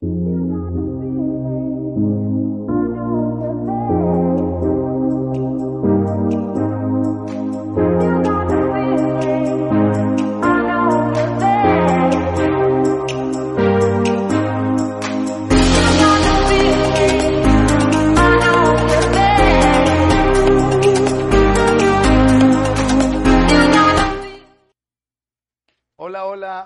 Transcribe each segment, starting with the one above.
Hola,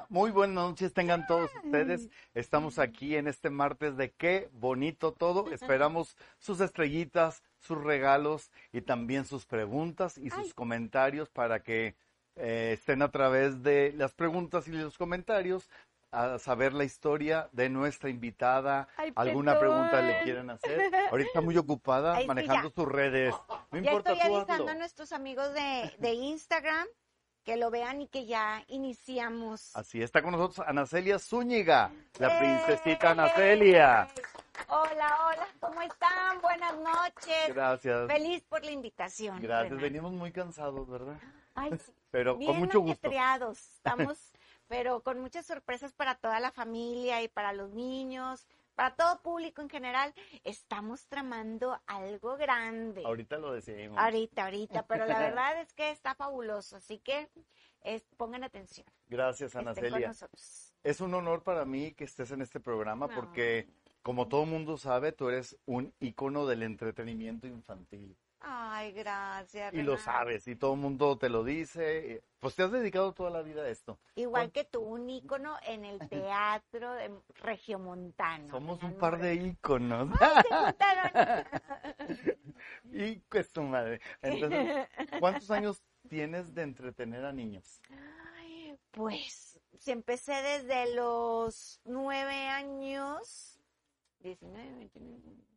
hola, muy buenas noches tengan todos ustedes. Estamos aquí en este martes de qué bonito todo. Esperamos sus estrellitas, sus regalos y también sus preguntas y sus comentarios para que eh, estén a través de las preguntas y los comentarios a saber la historia de nuestra invitada. Ay, ¿Alguna perdón. pregunta le quieran hacer? Ahorita está muy ocupada Ay, manejando sus redes. No Ya importa, estoy avisando a nuestros amigos de, de Instagram que lo vean y que ya iniciamos. Así está con nosotros Anacelia Zúñiga, la ¡Eh! princesita Anacelia. Hola, hola, ¿cómo están? Buenas noches. Gracias. Feliz por la invitación. Gracias. Renan. Venimos muy cansados, ¿verdad? Ay, sí. Pero Bien con mucho gusto. Estamos, pero con muchas sorpresas para toda la familia y para los niños, para todo público en general. Estamos tramando algo grande. Ahorita lo decimos. Ahorita, ahorita, pero la verdad es que está fabuloso, así que es- pongan atención. Gracias, estén con Anacelia. nosotros. Es un honor para mí que estés en este programa No. porque, como todo mundo sabe, tú eres un ícono del entretenimiento infantil. Ay, gracias. Y lo sabes, y todo el mundo te lo dice. Pues te has dedicado toda la vida a esto. Igual que tú, un ícono en el teatro de regiomontano. Somos un par de íconos. Ay, se y pues tu madre. Entonces, ¿cuántos años tienes de entretener a niños? Ay, Pues, si empecé desde los nueve años, 19, 29.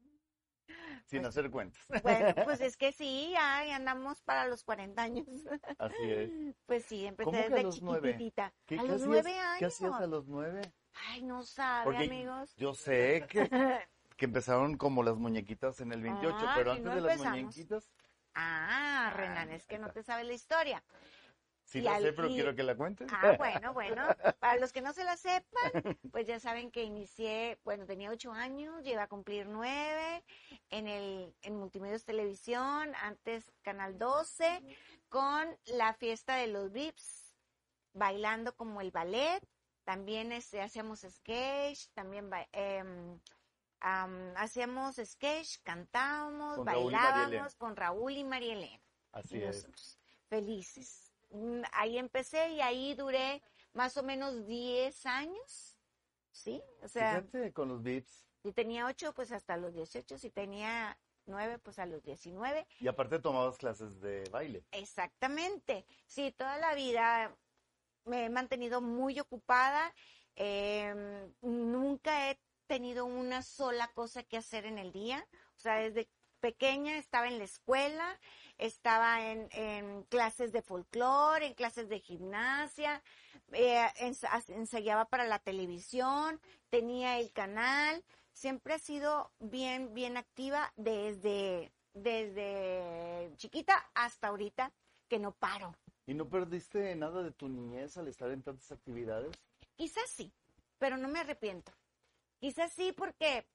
Sin Pues- hacer cuentas. Bueno, pues es que sí, ya, ya andamos para los 40 años. Así es. Pues sí, empecé ¿Cómo que a desde los chiquitita. ¿Qué, a qué los hacías- nueve años. ¿Qué hacías a los nueve? Ay, no sabe, Porque amigos. yo sé que, que empezaron como las muñequitas en el 28, Ah, pero antes no de las muñequitas, Ah, Ah, Renan, es que no te sabes la historia. Sí la sé, pero y- quiero que la cuentes. Ah, bueno, bueno. Para los que no se la sepan, pues ya saben que inicié, bueno, tenía ocho años, llegué a cumplir nueve en el en Multimedios Televisión, antes Canal 12, con la fiesta de los VIPs, bailando como el ballet. También este, hacíamos sketch, también em, am, hacíamos sketch, cantábamos, Con Raúl bailábamos con Raúl y María Elena Así y es. nosotros felices. Mm, Ahí empecé y ahí duré más o menos 10 años, ¿sí? O sea, Fíjate con los VIPs. si tenía 8, pues hasta los 18, si tenía 9, pues a los 19. Y aparte tomabas clases de baile. Exactamente. Sí, toda la vida me he mantenido muy ocupada. em, nunca he tenido una sola cosa que hacer en el día. O sea, desde pequeña estaba en la escuela, estaba en, en clases de folclore, en clases de gimnasia, eh, ensayaba para la televisión, tenía el canal. Siempre he sido bien, bien activa desde, desde chiquita hasta ahorita que no paro. ¿Y no perdiste nada de tu niñez al estar en tantas actividades? Quizás sí, pero no me arrepiento. Quizás sí porque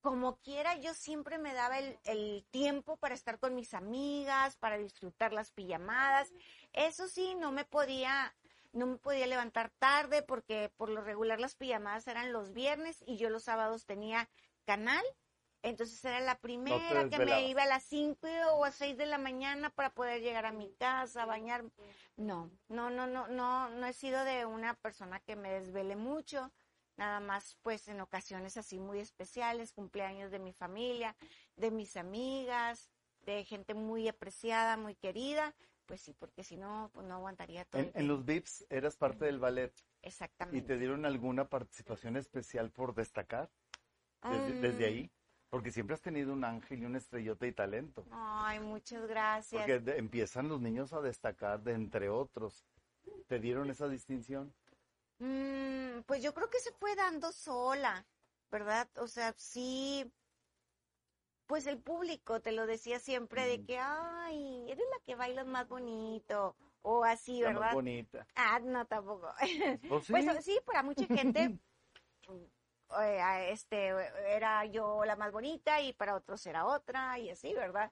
como quiera yo siempre me daba el, el tiempo para estar con mis amigas, para disfrutar las pijamadas. Eso sí, no me podía, no me podía levantar tarde porque por lo regular las pijamadas eran los viernes y yo los sábados tenía canal. Entonces era la primera que me iba a las 5 o a 6 de la mañana para poder llegar a mi casa, bañar. No, no, no, no, no, no he sido de una persona que me desvele mucho, nada más pues en ocasiones así muy especiales, cumpleaños de mi familia, de mis amigas, de gente muy apreciada, muy querida, pues sí, porque si no, pues no aguantaría todo. En, los. VIPs eras parte del ballet y Exactamente. te dieron alguna participación especial por destacar desde, desde Mm, ahí. Porque siempre has tenido un ángel y una estrellota y talento. Ay, muchas gracias. Porque de- empiezan los niños a destacar de entre otros. ¿Te dieron esa distinción? Mm, pues yo creo que se fue dando sola, ¿verdad? O sea, sí, pues el público te lo decía siempre de Mm. que, ay, eres la que bailas más bonito, o así, La más ¿verdad? bonita. Ah, no, tampoco. ¿O sí? Pues sí, para mucha gente, eh, este, era yo la más bonita y para otros era otra y así, ¿verdad?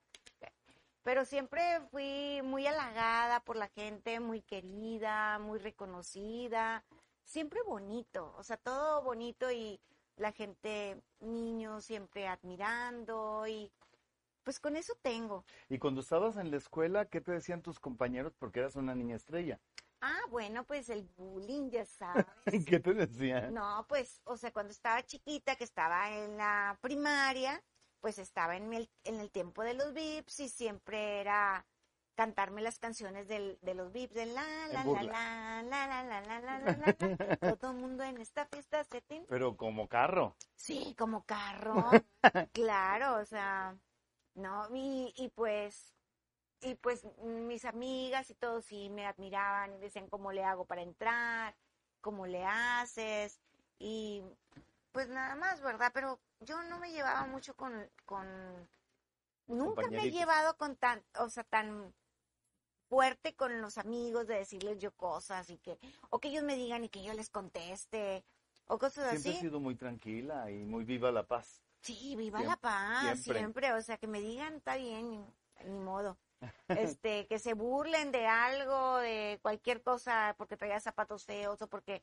Pero siempre fui muy halagada por la gente, muy querida, muy reconocida, siempre bonito, o sea, todo bonito y la gente, niños siempre admirando y pues con eso tengo. Y cuando estabas en la escuela, ¿qué te decían tus compañeros? Porque eras una niña estrella. Ah, bueno, pues el bullying, ya sabes. ¿Qué te decían? No, pues, o sea, cuando estaba chiquita, que estaba en la primaria, pues estaba en el, en el tiempo de los VIPs y siempre era cantarme las canciones del, de los VIPs de la, la, la, la, la, la, la, la, la, la, la. Todo el mundo en esta fiesta se tiene. Pero como carro. Sí, como carro. claro, o sea, no, y, y pues y pues mis amigas y todos sí me admiraban y decían cómo le hago para entrar, cómo le haces y pues nada más, ¿verdad? Pero yo no me llevaba mucho con, con nunca me he llevado con tan, o sea, tan fuerte con los amigos de decirles yo cosas y que, o que ellos me digan y que yo les conteste, o cosas Siempre así. has sido muy tranquila y muy viva la paz. Sí, viva la paz, siempre. siempre. O sea, que me digan, está bien, ni, modo. Este, que se burlen de algo, de cualquier cosa, porque traía zapatos feos o porque,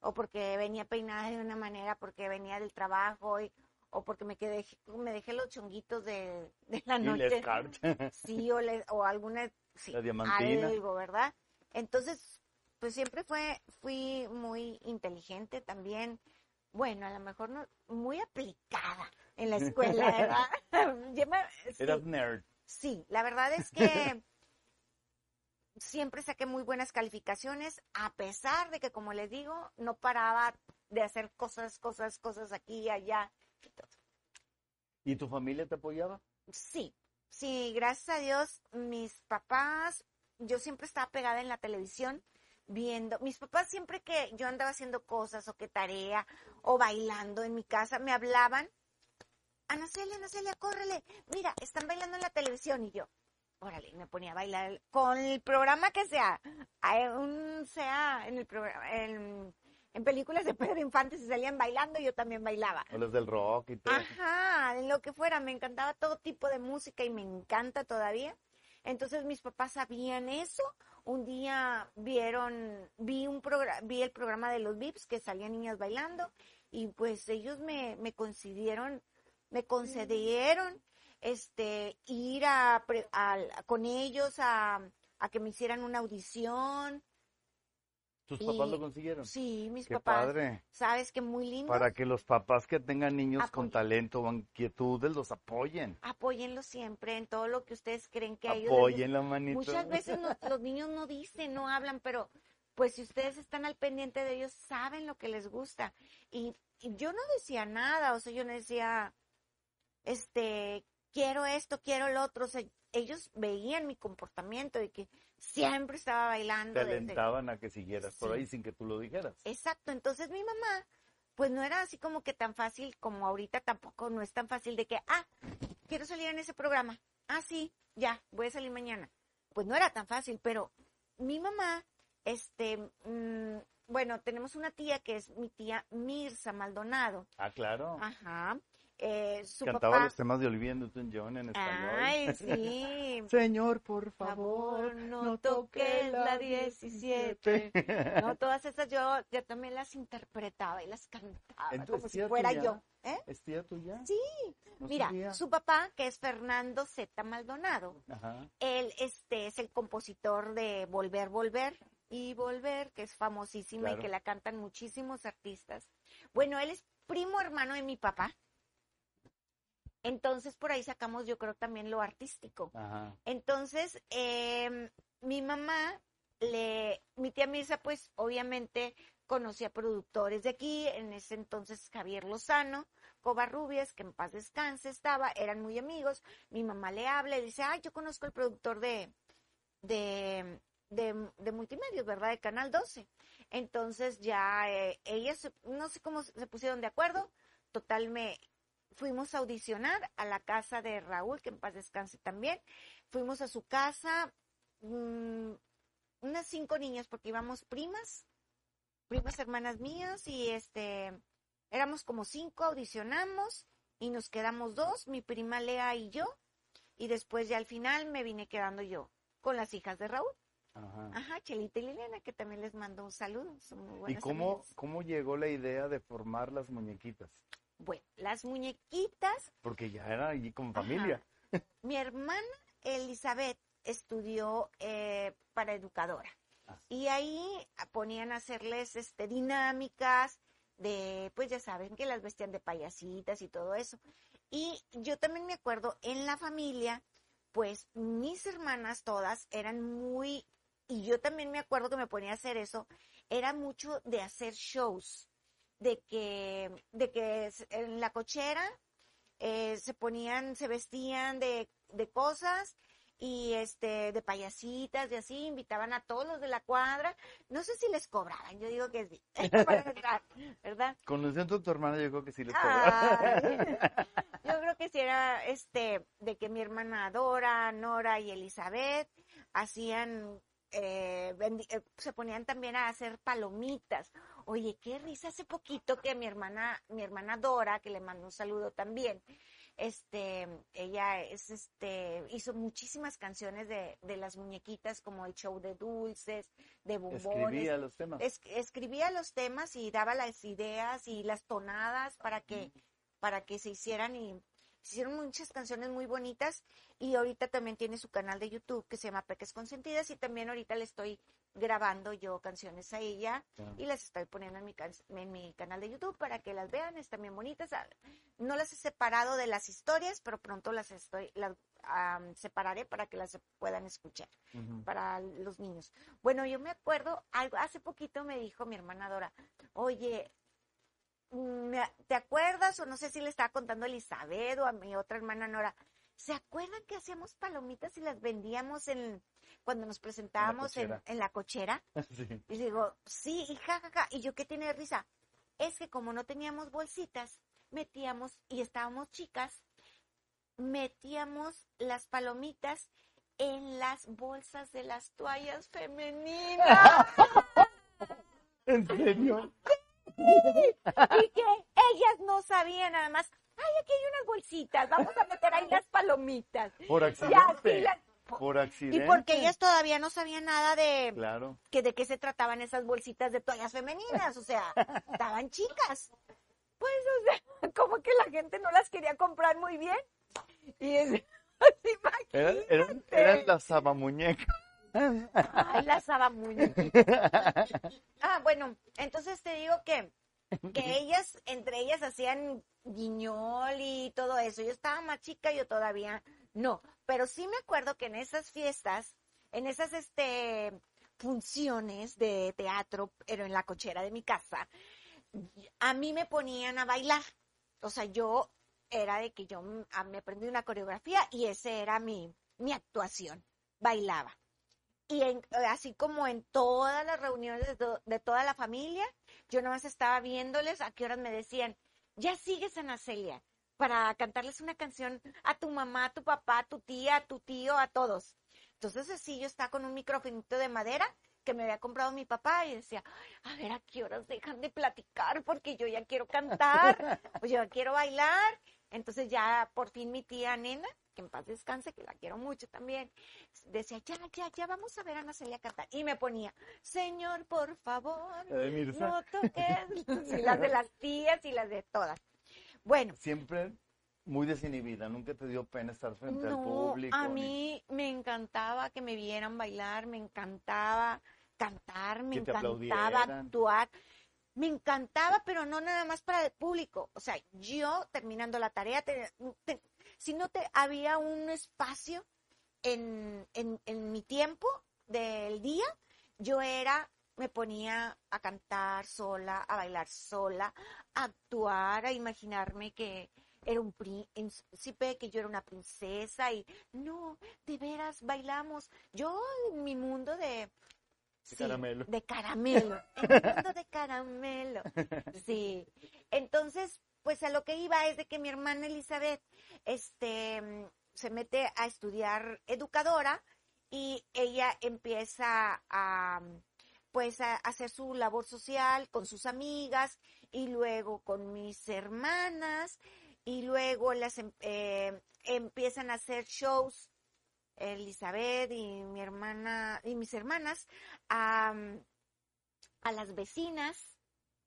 o porque venía peinada de una manera, porque venía del trabajo y, o porque me quedé, me dejé los chonguitos de, de la Y noche. escarcha. Sí, o, le- o alguna, sí, La diamantina. algo, ¿verdad? Entonces, pues siempre fue, fui muy inteligente también. Bueno, a lo mejor no, muy aplicada en la escuela, ¿verdad? Me- sí, Eras nerd. sí, la verdad es que siempre saqué muy buenas calificaciones, a pesar de que, como les digo, no paraba de hacer cosas, cosas, cosas aquí y allá. y todo. ¿Y tu familia te apoyaba? Sí, sí, gracias a Dios, mis papás, yo siempre estaba pegada en la televisión viendo, mis papás siempre que yo andaba haciendo cosas o que tarea o bailando en mi casa, me hablaban, Ana Celia, Ana Celia, córrele, mira, están bailando en la televisión y yo, órale, me ponía a bailar con el programa que sea, un sea en el programa, en, en películas de Pedro Infante se salían bailando, yo también bailaba. O las del rock y todo. Ajá, en lo que fuera, me encantaba todo tipo de música y me encanta todavía. Entonces mis papás sabían eso. Un día vieron, vi un vi el programa de los VIPs que salían niñas bailando y pues ellos me, me concedieron, me concedieron este ir a, pre- al- con ellos a, a que me hicieran una audición. ¿Tus y- papás lo consiguieron? Sí, mis Qué papás, padre. sabes que muy lindo. Para que los papás que tengan niños con talento o inquietudes los apoyen. apóyenlo siempre en todo lo que ustedes creen que a ellos les gusta. Apoyen la manito. Muchas veces no- los niños no dicen, no hablan, pero pues si ustedes están al pendiente de ellos, saben lo que les gusta. Y, y yo no decía nada, o sea, yo no decía, este, quiero esto, quiero lo otro, o sea, ellos veían mi comportamiento y que siempre estaba bailando. Te desde- alentaban a que siguieras por ahí sin que tú lo dijeras. Exacto, entonces mi mamá, pues no era así como que tan fácil como ahorita tampoco, no es tan fácil de que, ah, quiero salir en ese programa, ah, sí, ya, voy a salir mañana. Pues no era tan fácil, pero mi mamá, este, mm, bueno, tenemos una tía que es mi tía Mirza Maldonado, Ah, claro. ajá, eh, su Cantaba papá, los temas de Olivia Newton-John en español. ay, sí, Señor, por favor, favor, no toques la 17. No, todas esas yo, yo también las interpretaba y las cantaba Entonces, como si fuera tuya. yo. ¿eh? ¿Es tía tuya? Sí, No Mira, sabía. su papá, que es Fernando Z. Maldonado, Ajá. él este, es el compositor de Volver, Volver y Volver, que es famosísima Claro. y que la cantan muchísimos artistas. Bueno, él es primo hermano de mi papá. Entonces, por ahí sacamos, yo creo, también lo artístico. Ajá. Entonces, em, mi mamá, le, mi tía Mirza, pues obviamente conocía productores de aquí, en ese entonces Javier Lozano, Covarrubias, que en paz descanse estaba, eran muy amigos, mi mamá le habla y dice, ay, yo conozco el productor de, de, de, de multimedios, ¿verdad? De Canal 12. Entonces ya eh, ellas, no sé cómo se pusieron de acuerdo, total me fuimos a audicionar a la casa de Raúl, que en paz descanse también, fuimos a su casa, mm, unas cinco niñas, porque íbamos primas, primas hermanas mías y este, éramos como cinco, audicionamos y nos quedamos dos, mi prima Lea y yo, y después ya al final me vine quedando yo con las hijas de Raúl. Ajá. Ajá, Chelita y Liliana, que también les mando un saludo. Son muy ¿Y cómo, amigas. cómo llegó la idea de formar las muñequitas? Bueno, las muñequitas, Porque ya era allí Ajá. familia. mi hermana Elizabeth estudió eh, para educadora. Ah. Y ahí ponían a hacerles este, dinámicas de, pues ya saben, que las vestían de payasitas y todo eso. Y yo también me acuerdo, en la familia, pues mis hermanas todas eran muy, y yo también me acuerdo que me ponía a hacer eso, era mucho de hacer shows, de que, de que en la cochera eh, se ponían, se vestían de, de cosas y este de payasitas y así invitaban a todos los de la cuadra no sé si les cobraban yo digo que sí para entrar, verdad Conociendo a tu hermana, yo creo que sí les cobraba. Ay, yo creo que sí era este de que mi hermana Dora Nora y Elizabeth hacían eh, eh, se ponían también a hacer palomitas oye qué risa hace poquito que mi hermana mi hermana Dora que le mando un saludo también este, ella es, este, hizo muchísimas canciones de, de las muñequitas, como el show de dulces, de bombones. Escribía los temas. Es- escribía los temas y daba las ideas y las tonadas para que, para que se hicieran y se hicieron muchas canciones muy bonitas y ahorita también tiene su canal de YouTube que se llama Peques Consentidas y también ahorita le estoy grabando yo canciones a ella Claro. y las estoy poniendo en mi, can- en mi canal de YouTube para que las vean, están bien bonitas. Ah, No las he separado de las historias, pero pronto las estoy, las am, separaré para que las puedan escuchar para los niños. Bueno, yo me acuerdo, algo, hace poquito me dijo mi hermana Dora, oye, ¿te acuerdas? O no sé si le estaba contando a Elizabeth o a mi otra hermana Nora. ¿Se acuerdan que hacíamos palomitas y las vendíamos en cuando nos presentábamos en, la cochera? Sí. Y digo, sí, y jajaja. Y yo qué tiene de risa. Es que como no teníamos bolsitas, metíamos, y estábamos chicas, metíamos las palomitas en las bolsas de las toallas femeninas. ¿En serio? y que ellas no sabían nada más. Ay, aquí hay unas bolsitas, vamos a meter ahí las palomitas. Por Y accidente. las- Por y accidente. porque ellas todavía no sabían nada de, Claro. que de qué se trataban esas bolsitas de toallas femeninas, o sea, estaban chicas. Pues, o sea, como que la gente no las quería comprar muy bien. Y es, Eran, eran, eran las sabamuñecas. Ay, la sabamuña. Ah, bueno, entonces te digo que, que ellas, entre ellas hacían guiñol y todo eso. Yo estaba más chica, yo todavía no. Pero sí me acuerdo que en esas fiestas, en esas este funciones de teatro, pero en la cochera de mi casa, a mí me ponían a bailar. O sea, yo era de que yo ah, me aprendí una coreografía y ese era mi, mi actuación. Bailaba. Y en- así como en todas las reuniones de, to- de toda la familia, yo nomás estaba viéndoles a qué horas me decían, ya sigues Ana Celia, para cantarles una canción a tu mamá, a tu papá, a tu tía, a tu tío, a todos. Entonces así yo estaba con un microfonito de madera que me había comprado mi papá y decía, a ver a qué horas dejan de platicar porque yo ya quiero cantar, o yo ya quiero bailar. Entonces ya por fin mi tía nena, que en paz descanse, que la quiero mucho también, decía, ya, ya, ya vamos a ver a Ana Celia cantar. Y me ponía, Señor, por favor, Mirza. no toques. Y las de las tías y las de todas. Bueno, Siempre muy desinhibida. Nunca te dio pena estar frente al público. a ni- mí me encantaba que me vieran bailar, me encantaba cantar, me encantaba aplaudieran. actuar. Me encantaba, pero no nada más para el público. O sea, yo terminando la tarea, te- si no te había un espacio en, en, en mi tiempo del día, yo era, me ponía a cantar sola, a bailar sola, a actuar, a imaginarme que era un príncipe, que yo era una princesa y no, de veras bailamos. Yo en mi mundo de De caramelo. de caramelo, en mi mundo de caramelo. Sí. Entonces, pues a lo que iba es de que mi hermana Elizabeth este se mete a estudiar educadora y ella empieza a pues a hacer su labor social con sus amigas y luego con mis hermanas y luego las em- eh, empiezan a hacer shows Elizabeth y mi hermana y mis hermanas a, a las vecinas,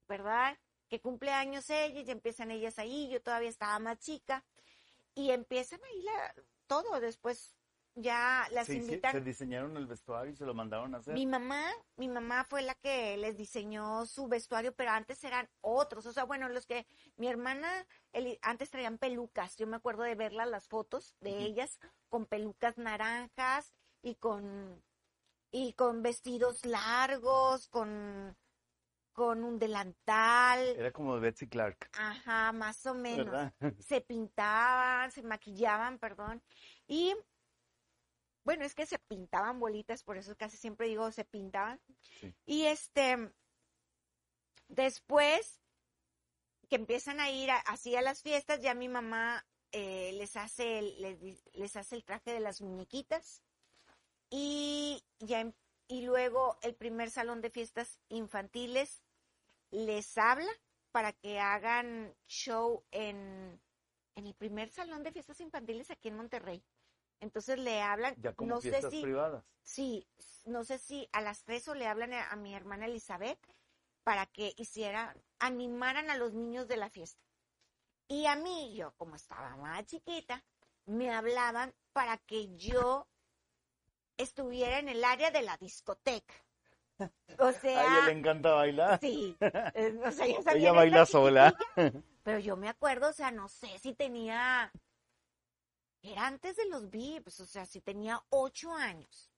¿verdad? Que cumpleaños ellas y empiezan ellas ahí, yo todavía estaba más chica y empiezan ahí todo, después ya las invitan. se diseñaron el vestuario y se lo mandaron a hacer. Mi mamá, mi mamá fue la que les diseñó su vestuario, pero antes eran otros. O sea, bueno, los que mi hermana Eli- antes traían pelucas. Yo me acuerdo de verlas las fotos de ellas con pelucas naranjas y con y con vestidos largos, con con un delantal. Era como de Betsy Clark, Ajá, más o menos ¿verdad? se pintaban, se maquillaban, perdón, y bueno, es que se pintaban bolitas, por eso casi siempre digo se pintaban. Sí. Y este, después que empiezan a ir a- así a las fiestas, ya mi mamá eh, les hace el, les, les hace el traje de las muñequitas y ya em- y luego el primer salón de fiestas infantiles les habla para que hagan show en, en el primer salón de fiestas infantiles aquí en Monterrey. Entonces le hablan, Ya como no sé si, privadas. sí, no sé si a las tres o le hablan a, a mi hermana Elizabeth para que hicieran, animaran a los niños de la fiesta. Y a mí, yo como estaba más chiquita, me hablaban para que yo estuviera en el área de la discoteca. O A ella sea, le encanta bailar. sí, eh, o sea, sabía Ella baila sola. Pero yo me acuerdo, o sea, no sé si tenía, era antes de los VIPs, o sea, si tenía ocho años.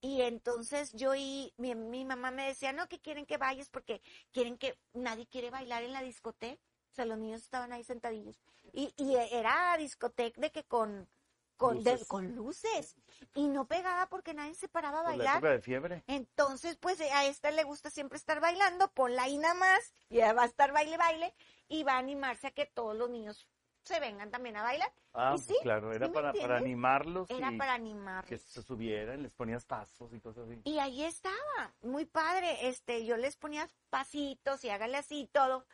Y entonces yo y mi, mi mamá me decía, no, que quieren que vayas porque quieren que nadie quiere bailar en la discoteca. O sea, los niños estaban ahí sentadillos. Y, y era discoteca de que con, con, de- Luces. con luces. Y no pegaba porque nadie se paraba a la bailar. de fiebre. Entonces, pues a esta le gusta siempre estar bailando, ponla ahí nada más, y ella va a estar baile, baile, y va a animarse a que todos los niños se vengan también a bailar. Ah, pues sí, claro, era ¿sí me para, para animarlos Era y para que animarlos. se subieran, les ponías pasos y cosas así. Y ahí estaba, muy padre, este, yo les ponía pasitos y hágale así y todo,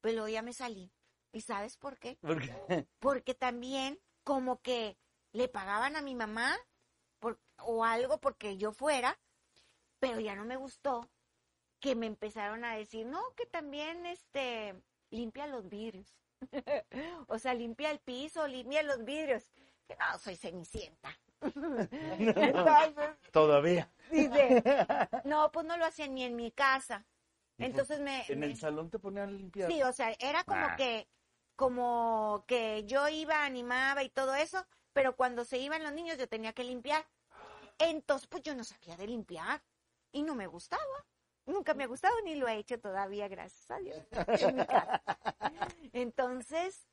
pero ya me salí. ¿Y sabes por qué? Porque Porque también como que le pagaban a mi mamá por, o algo porque yo fuera, pero ya no me gustó que me empezaron a decir, no, que también este limpia los vidrios. o sea, limpia el piso, limpia los vidrios. Que no, soy cenicienta. Entonces, todavía. dice, no, pues no lo hacían ni en mi casa. Entonces me, En me- el salón te ponían a limpiar. Sí, o sea, era como Ah. que, como que yo iba, animaba y todo eso, pero cuando se iban los niños yo tenía que limpiar. Entonces, pues yo no sabía de limpiar y no me gustaba. Nunca me ha gustado ni lo he hecho todavía, gracias a Dios. en mi casa. Entonces,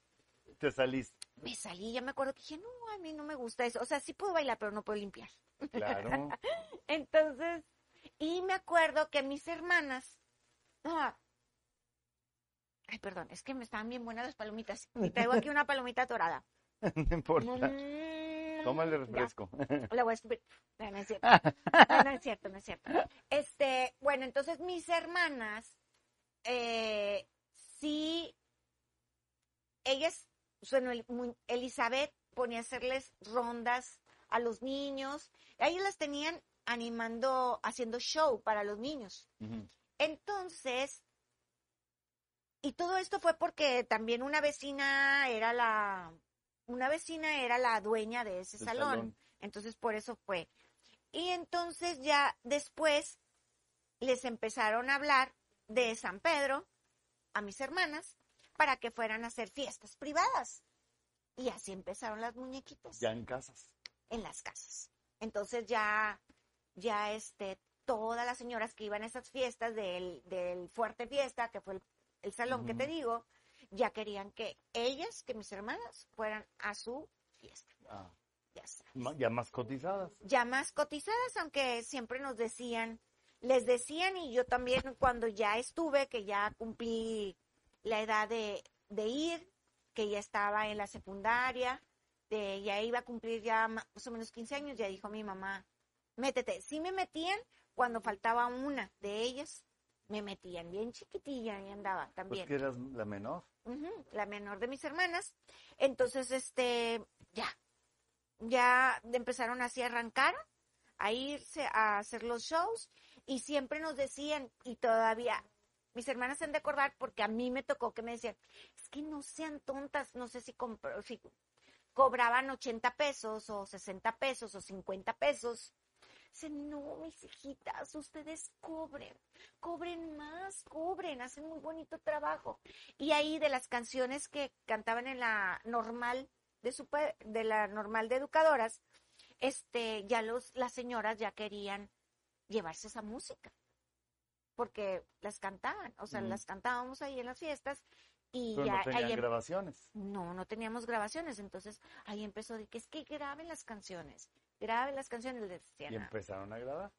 Te saliste. me salí, ya me acuerdo que dije, no, a mí no me gusta eso. O sea, sí puedo bailar, pero no puedo limpiar. Claro. Entonces, y me acuerdo que mis hermanas, ah, ay, perdón, es que me estaban bien buenas las palomitas. Y traigo aquí una palomita dorada. No importa. Mm, Tómale ya, refresco. la voy a escupir. No, no es cierto. No, no es cierto, no es cierto. Este, bueno, entonces mis hermanas, eh, sí, ellas, bueno, Elizabeth ponía a hacerles rondas a los niños. Ellas las tenían animando, haciendo show para los niños. Entonces, y todo esto fue porque también una vecina era la, una vecina era la dueña de ese salón. salón. Entonces, por eso fue. Y entonces ya después les empezaron a hablar de San Pedro a mis hermanas para que fueran a hacer fiestas privadas. Y así empezaron las muñequitas Ya en casas. en las casas. Entonces ya, ya este, todas las señoras que iban a esas fiestas del, del Fuerte Fiesta, que fue el, el salón que te digo, ya querían que ellas, que mis hermanas, fueran a su fiesta. Ah, Ya sabes. ma- ya más cotizadas. Ya más cotizadas, aunque siempre nos decían, les decían, y yo también cuando ya estuve, que ya cumplí la edad de, de ir, que ya estaba en la secundaria, de, ya iba a cumplir ya más o menos 15 años, ya dijo mi mamá, métete. Sí me metían cuando faltaba una de ellas, me metían bien chiquitilla y andaba Pues también. que eras la menor. La menor de mis hermanas. Entonces, este, ya, ya empezaron así a arrancar, a irse a hacer los shows y siempre nos decían, y todavía, mis hermanas se han de acordar porque a mí me tocó que me decían, es que no sean tontas, no sé si, compro- si cobraban 80 pesos o 60 pesos o 50 pesos. Dicen, no, mis hijitas, ustedes cobren, cobren más, cobren, hacen muy bonito trabajo. Y ahí de las canciones que cantaban en la normal de super, de la normal de educadoras, este, ya los, las señoras ya querían llevarse esa música. Porque las cantaban, o sea, las cantábamos ahí en las fiestas y Pero ya no tenían ahí em- grabaciones. no, no teníamos grabaciones, entonces ahí empezó de que es que graben las canciones, graben las canciones, les decían Y empezaron a grabar.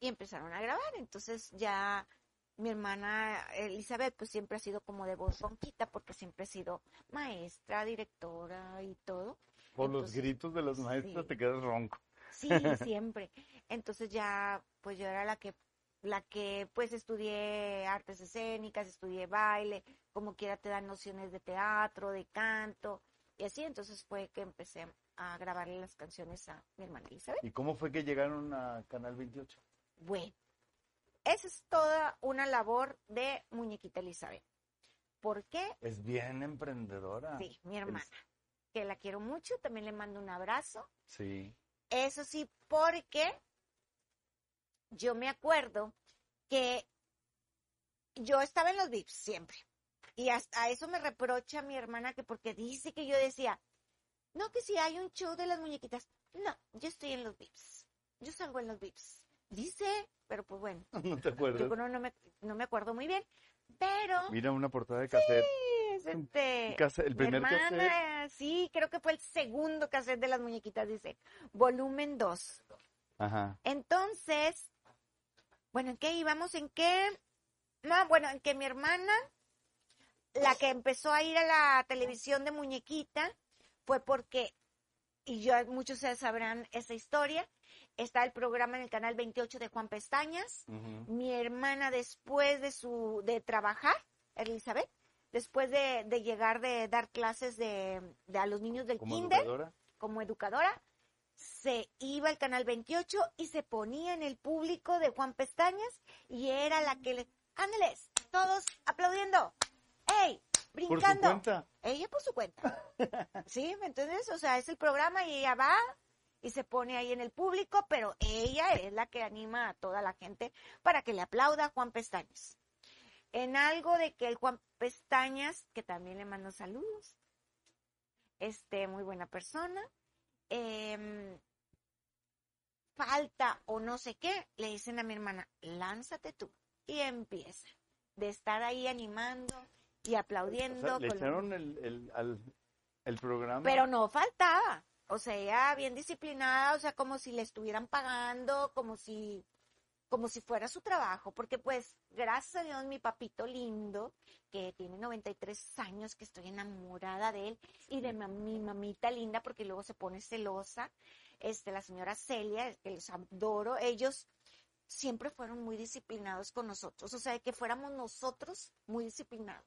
y empezaron a grabar. Entonces ya mi hermana Elizabeth pues siempre ha sido como de voz ronquita porque siempre ha sido maestra, directora y todo. Por los gritos de los maestros sí. te quedas ronco. Sí, siempre. Entonces ya pues yo era la que la que pues estudié artes escénicas, estudié baile, como quiera te dan nociones de teatro, de canto y así. Entonces fue que empecé a grabarle las canciones a mi hermana Elizabeth. ¿Y cómo fue que llegaron a Canal 28? Bueno, esa es toda una labor de Muñequita Elizabeth. ¿Por qué? Es bien emprendedora. Sí, mi hermana, que la quiero mucho, también le mando un abrazo. Sí. Eso sí, porque yo me acuerdo que yo estaba en los VIPs siempre. Y hasta eso me reprocha mi hermana que porque dice que yo decía, no, que si hay un show de las muñequitas. No, yo estoy en los VIPs. Yo salgo en los VIPs. Dice, pero pues bueno, ¿No te acuerdas? yo no, no me, no me acuerdo muy bien. Pero Mira una portada de cassette. es este, el primer hermana, cassette. sí, creo que fue el segundo cassette de las muñequitas, dice, volumen 2. Ajá. Entonces, bueno, ¿en qué íbamos? ¿En qué? No, bueno, en que mi hermana, la que empezó a ir a la televisión de muñequita, fue porque, y yo muchos ya sabrán esa historia, está el programa en el canal 28 de Juan Pestañas, mi hermana después de su de trabajar, Elizabeth, después de, de llegar de dar clases de, de a los niños del Como kinder educadora. como educadora, se iba al canal 28 y se ponía en el público de Juan Pestañas y era la que le, ándeles, todos aplaudiendo, ¡ey! Por su brincando. cuenta. Ella por su cuenta. ¿Sí? ¿Me entiendes? O sea, es el programa y ella va y se pone ahí en el público, pero ella es la que anima a toda la gente para que le aplauda a Juan Pestañas. En algo de que el Juan Pestañas, que también le mando saludos, este, muy buena persona, em, falta o no sé qué, le dicen a mi hermana, lánzate tú. Y empieza de estar ahí animando y O aplaudiendo. sea, le con- echaron el, el, al, el programa. Pero no faltaba. O sea, ella bien disciplinada, o sea, como si le estuvieran pagando, como si, como si fuera su trabajo, porque pues, gracias a Dios, mi papito lindo, que tiene 93 años, que estoy enamorada de él, y de mi mamita linda, porque luego se pone celosa, este, la señora Celia, que los adoro, ellos siempre fueron muy disciplinados con nosotros, o sea, que fuéramos nosotros muy disciplinados.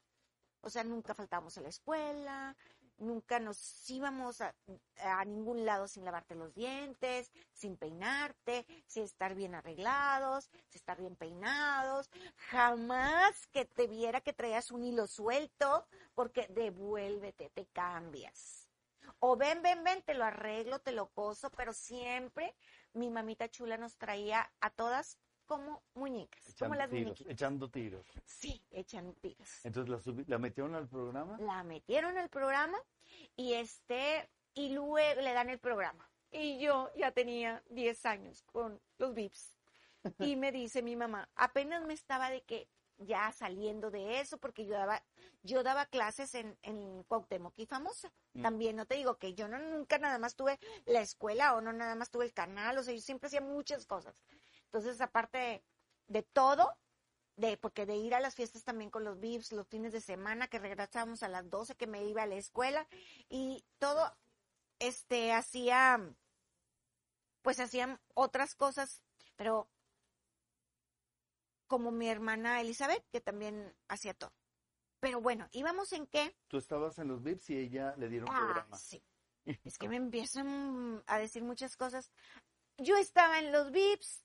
O sea, nunca faltábamos a la escuela, nunca nos íbamos a, a ningún lado sin lavarte los dientes, sin peinarte, sin estar bien arreglados, sin estar bien peinados. Jamás que te viera que traías un hilo suelto, porque devuélvete, te cambias. O ven, ven, ven, te lo arreglo, te lo coso, pero siempre mi mamita chula nos traía a todas como muñecas, como echando las tiros, muñequitas. echando tiros. Sí, echan tiros Entonces la, la metieron al programa. la metieron al programa y este y luego le dan el programa. Y yo ya tenía 10 años con los VIPs. Y me dice mi mamá, apenas me estaba de que ya saliendo de eso, porque yo daba, yo daba clases en, en Cuauhtémoc y famosa. Mm. También no te digo que yo no nunca nada más tuve la escuela o no nada más tuve el canal, o sea, yo siempre hacía muchas cosas. Entonces, aparte de, de todo, de, porque de ir a las fiestas también con los VIPs, los fines de semana, que regresábamos a las 12, que me iba a la escuela, y todo, este, hacía, pues hacían otras cosas, pero como mi hermana Elizabeth, que también hacía todo. Pero bueno, íbamos en qué? Tú estabas en los VIPs y ella le dieron Ah, programa. sí. Es que me empiezan a decir muchas cosas. Yo estaba en los VIPs,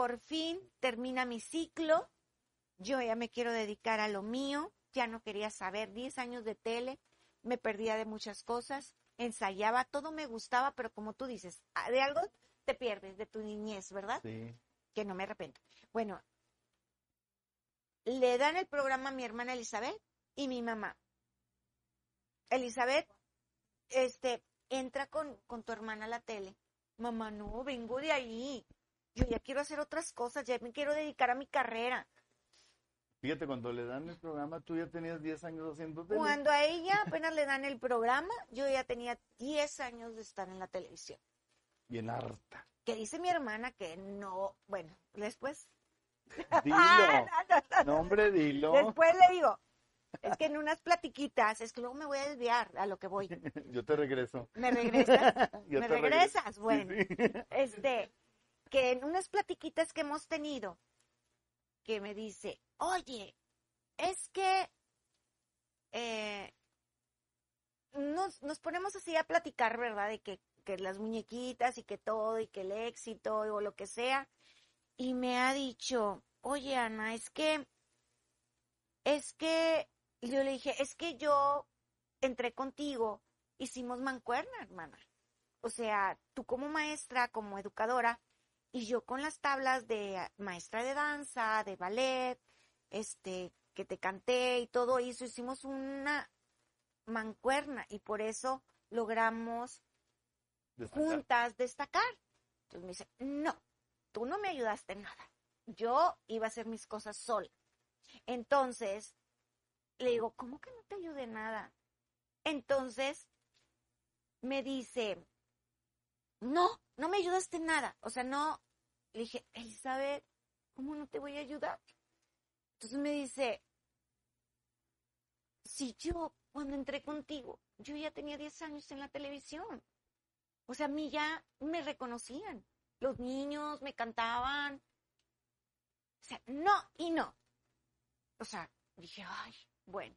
por fin termina mi ciclo, yo ya me quiero dedicar a lo mío, ya no quería saber 10 años de tele, me perdía de muchas cosas, ensayaba, todo me gustaba, pero como tú dices, ah, de algo te pierdes, de tu niñez, ¿verdad? Sí. Que no me arrepiento. Bueno, le dan el programa a mi hermana Elizabeth y mi mamá. Elizabeth, este, entra con, con tu hermana a la tele. Mamá, no, vengo de ahí. Yo ya quiero hacer otras cosas, ya me quiero dedicar a mi carrera. Fíjate, cuando le dan el programa, tú ya tenías 10 años haciendo tele. Cuando a ella apenas le dan el programa, yo ya tenía 10 años de estar en la televisión. Bien harta. Que dice mi hermana que no, bueno, después. Dilo. Ah, no, hombre, dilo. Después le digo, es que en unas platiquitas, es que luego me voy a desviar a lo que voy. Yo te regreso. ¿Me regresas? Yo ¿Me te regreso. regresas? Sí, Bueno, sí. este, que en unas platiquitas que hemos tenido, que me dice, oye, es que eh, nos, nos ponemos así a platicar, ¿verdad? De que, que las muñequitas y que todo y que el éxito o lo que sea. Y me ha dicho, oye Ana, es que, es que, yo le dije, es que yo entré contigo, hicimos mancuerna, hermana. O sea, tú como maestra, como educadora, y yo con las tablas de ah, maestra de danza, de ballet, este, que te canté y todo eso, hicimos una mancuerna y por eso logramos Destacar. juntas destacar. Entonces me dice, no, tú no me ayudaste en nada. Yo iba a hacer mis cosas sola. Entonces, le digo, ¿cómo que no te ayudé nada? Entonces, me dice, no, no me ayudaste nada. O sea, no. Le dije, Elizabeth, ¿cómo no te voy a ayudar? Entonces me dice, si yo, cuando entré contigo, yo ya tenía 10 años en la televisión. O sea, a mí ya me reconocían. Los niños me cantaban. O sea, no y no. O sea, dije, ay, bueno.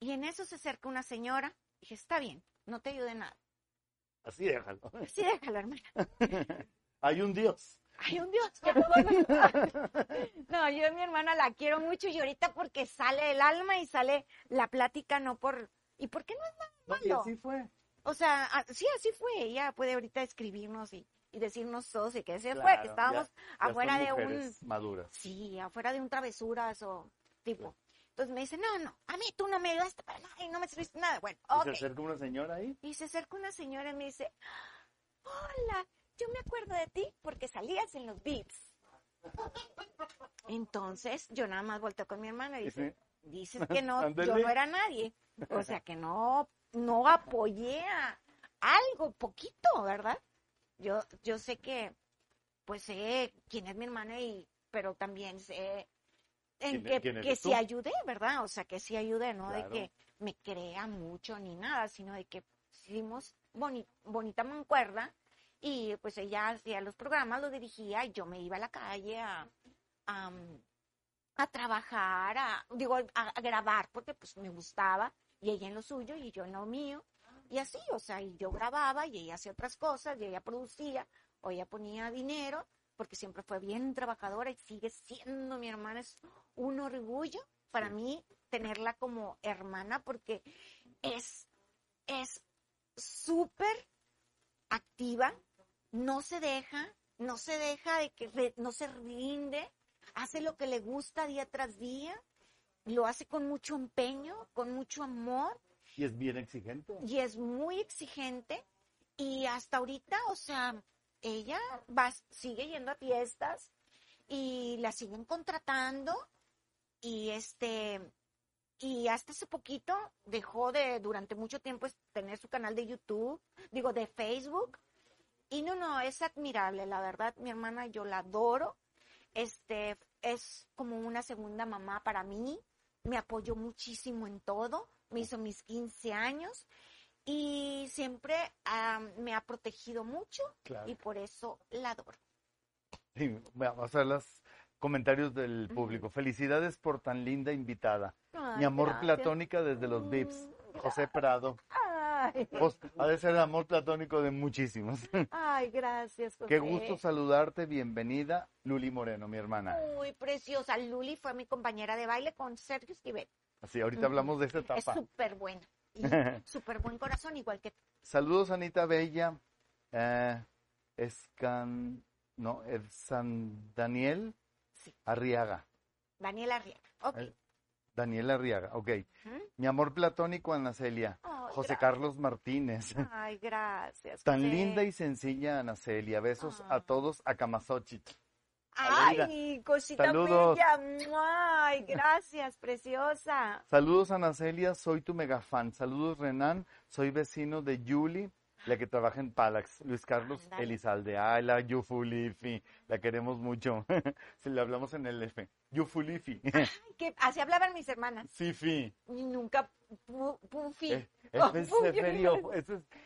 Y en eso se acerca una señora. Dije, está bien, no te ayude nada. Así déjalo. Sí, déjalo, hermana. Hay un Dios. Hay un Dios que todo No, yo a mi hermana la quiero mucho y ahorita porque sale el alma y sale la plática, no por... ¿Y por qué no es No, y así fue. O sea, sí, así fue. Ella puede ahorita escribirnos y, y decirnos todos y que se fue, que estábamos ya- ya afuera de un... maduras. Sí, afuera de un travesuras o tipo. Entonces me dice, no, no, a mí tú no me ayudaste para nada y no me serviste nada. Bueno, Y ok. se acerca una señora ahí. Y se acerca una señora y me dice, hola, yo me acuerdo de ti porque salías en los beats. Entonces yo nada más volteo con mi hermana y dice, dices que no, yo no era nadie. O sea que no, no apoyé a algo, poquito, ¿verdad? Yo, yo sé que, pues sé quién es mi hermana y, pero también sé en ¿Quién- que, que tú? ayudé, ¿verdad? O sea que sí ayudé, no Claro. de que me crea mucho ni nada, sino de que hicimos boni- bonita mancuerda y pues ella hacía los programas, los dirigía y yo me iba a la calle a, a, a trabajar, a, digo, a, a grabar porque pues me gustaba y ella en lo suyo y yo en lo mío y así, o sea, y yo grababa y ella hacía otras cosas y ella producía o ella ponía dinero porque siempre fue bien trabajadora y sigue siendo mi hermana, es un orgullo para mí tenerla como hermana porque es, es súper activa, no se deja, no se deja de que no se rinde, hace lo que le gusta día tras día, lo hace con mucho empeño, con mucho amor. Y es bien exigente. y es muy exigente. Y hasta ahorita, o sea, ella va, sigue yendo a fiestas y la siguen contratando y este y hasta hace poquito dejó de durante mucho tiempo tener su canal de YouTube, digo de Facebook. Y no no es admirable, la verdad, mi hermana yo la adoro. Este es como una segunda mamá para mí, me apoyó muchísimo en todo, me hizo mis 15 años y siempre ah, me ha protegido mucho Claro. y por eso la adoro. Sí, vamos a las comentarios del público. Felicidades por tan linda invitada. Ay, Mi amor gracias. platónica desde los VIPs. Mm, José Prado. Ay, ha de ser amor platónico de muchísimos. ay, gracias, José. Qué gusto saludarte. Bienvenida, Luli Moreno, mi hermana. Muy preciosa. Luli fue mi compañera de baile con Sergio Esquivel. Así, ahorita hablamos de esta Es etapa. súper buena. Y súper buen corazón, igual que. Saludos, Anita Bella. Eh, Escan... No, San Daniel Sí. Arriaga. Daniela Arriaga. Ok. Eh, Daniel Arriaga, ok. Ujú. Mi amor platónico, Ana Celia. José. Carlos Martínez. Ay, gracias. Tan José. linda y sencilla, Ana Celia. Besos a Ah. todos a Camasochit. Ay, cosita Saludos. bella. Ay, gracias, preciosa. Saludos, Ana Celia. Soy tu mega fan. Saludos, Renan. Soy vecino de Yuli, la que trabaja en Palax. Luis Carlos. Elizalde. Ay, la Yufulifi. La queremos mucho. si le hablamos en el F. Yufulifi. Que así hablaban mis hermanas. Fifi. Y nunca pu- pufi. Eh, Oh, F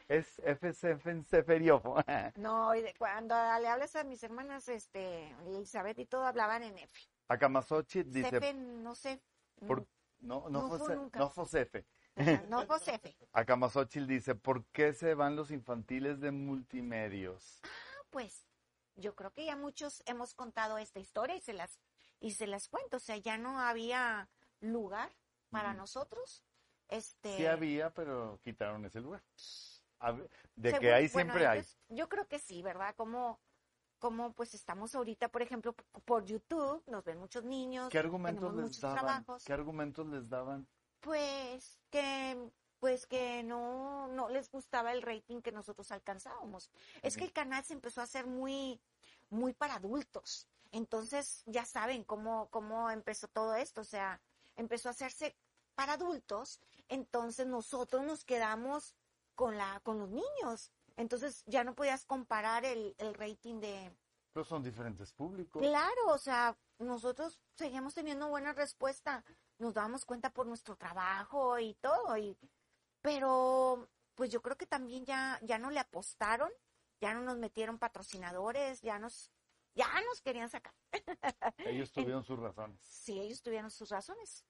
es, es F. No, cuando le hablas a mis hermanas, este, Elizabeth y todo, hablaban en F. A Camasochit dice, Cefe, no sé. por- no, no, No fue nunca. no fue Cefe. No, Josefe. Acamazochil dice, ¿por qué se van los infantiles de multimedios? Pues yo creo que ya muchos hemos contado esta historia y se las y se las cuento, o sea, ya no había lugar para nosotros. Este Sí había, pero quitaron ese lugar. De que bueno, siempre hay. yo creo que sí, ¿verdad? Como como pues estamos ahorita, por ejemplo, por YouTube, nos ven muchos niños, ¿Qué argumentos les daban? trabajos. ¿Qué argumentos les daban? Pues que pues que no no les gustaba el rating que nosotros alcanzábamos. Es que el canal se empezó a hacer muy muy para adultos. Entonces, ya saben cómo cómo empezó todo esto, o sea, empezó a hacerse para adultos, entonces nosotros nos quedamos con la con los niños. Entonces, ya no podías comparar el, el rating de Pero son diferentes públicos. Claro, o sea, nosotros seguimos teniendo buena respuesta, nos damos cuenta por nuestro trabajo y todo, y, pero pues yo creo que también ya, ya no le apostaron, ya no nos metieron patrocinadores, ya nos, ya nos querían sacar. Ellos tuvieron sus razones. Sí, ellos tuvieron sus razones.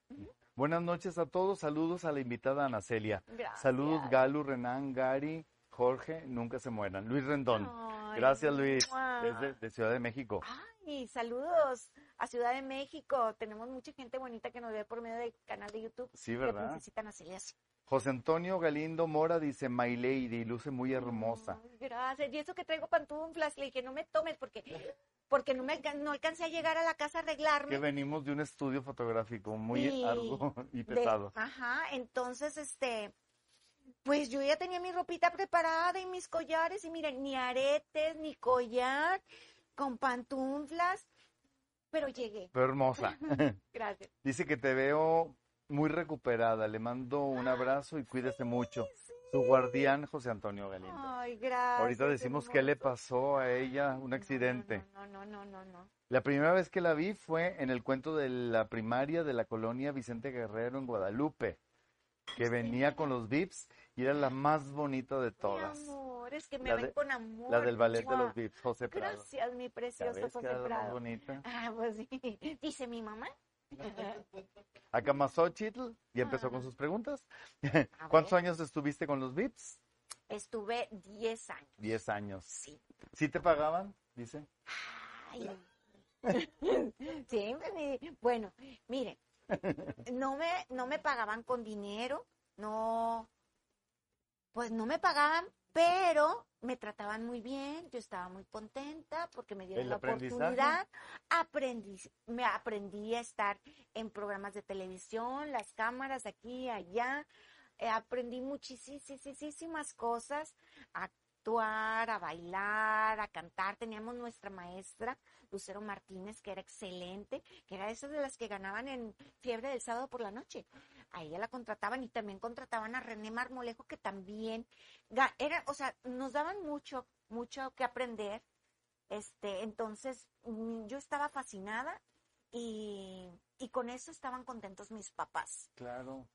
Buenas noches a todos. Saludos a la invitada Ana Celia. Gracias. Saludos Galu, Renan, Gary, Jorge. Nunca se mueran. Luis Rendón. Ay, Gracias, Luis. Desde de Ciudad de México. Ay, saludos a Ciudad de México. Tenemos mucha gente bonita que nos ve por medio del canal de YouTube. Sí, que ¿verdad? necesitan hacerle así. José Antonio Galindo Mora dice, My Lady, luce muy hermosa. Ay, gracias. Y eso que traigo pantuflas, le dije, no me tomes porque, porque no me no alcancé a llegar a la casa a Que arreglarme. venimos de un estudio fotográfico muy Sí, arduo y De- pesado. ajá, entonces, este, pues yo ya tenía mi ropita preparada y mis collares y miren, ni aretes, ni collar, con pantuflas, pero llegué. Pero hermosa. Gracias. Dice que te veo muy recuperada. Le mando un abrazo y cuídese mucho. Su guardián, José Antonio Galindo. Ay, gracias. Ahorita decimos qué le pasó a ella, un No, accidente. No, no, no, no, no. La primera vez que la vi fue en el cuento de la primaria de la colonia Vicente Guerrero en Guadalupe, que venía con los VIPs y era la más bonita de todas. Mi amor, es que me La ven de- con amor. La del ballet de los VIPs, José Prado. Gracias, mi ¿Ya precioso ves José Prado. bonita? Ah, pues sí. Dice mi mamá. Acá Mazochitl y empezó Ah. con sus preguntas. ¿Cuántos años estuviste con los VIPs? Estuve 10 años. Diez años. Sí. ¿Sí te pagaban? Dice. Ay. Me- Bueno, mire, no me, no me pagaban con dinero, no, pues no me pagaban, pero me trataban muy bien, yo estaba muy contenta porque me dieron ¿El la oportunidad, aprendí, me aprendí a estar en programas de televisión, las cámaras aquí allá, eh, aprendí muchísimas cosas, a actuar, a bailar, a cantar, teníamos nuestra maestra, Lucero Martínez, que era excelente, que era esas de las que ganaban en Fiebre del Sábado por la Noche. A ella la contrataban y también contrataban a René Marmolejo, que también era, o sea, nos daban mucho, mucho que aprender. Este, entonces, mm, yo estaba fascinada y, y con eso estaban contentos mis papás. Claro.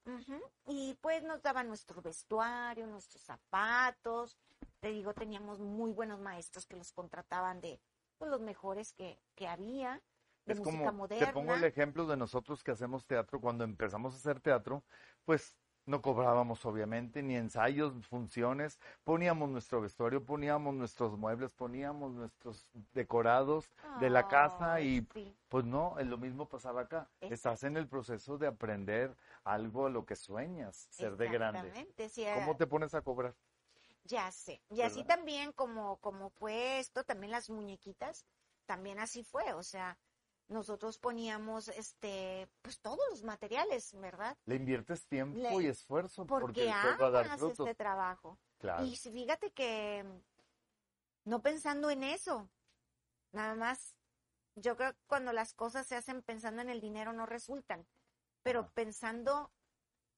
Y pues nos daban nuestro vestuario, nuestros zapatos. Te digo, teníamos muy buenos maestros que los contrataban de pues, los mejores que, que había. de es música como, moderna. te pongo el ejemplo de nosotros que hacemos teatro, cuando empezamos a hacer teatro, pues no cobrábamos obviamente, ni ensayos, funciones, poníamos nuestro vestuario, poníamos nuestros muebles, poníamos nuestros decorados de la casa y sí. pues no, es lo mismo pasaba acá. Es- Estás en el proceso de aprender algo a lo que sueñas, ser de grande. Sí, ¿Cómo eh, te pones a cobrar? Ya sé. Y así también como, como fue esto, también las muñequitas, también así fue. O sea, nosotros poníamos este, pues todos los materiales, ¿verdad? Le inviertes tiempo Le- y esfuerzo porque, Porque después va a dar amas frutos. este trabajo. Claro. Y fíjate que no pensando en eso, nada más, yo creo que cuando las cosas se hacen pensando en el dinero no resultan, pero pensando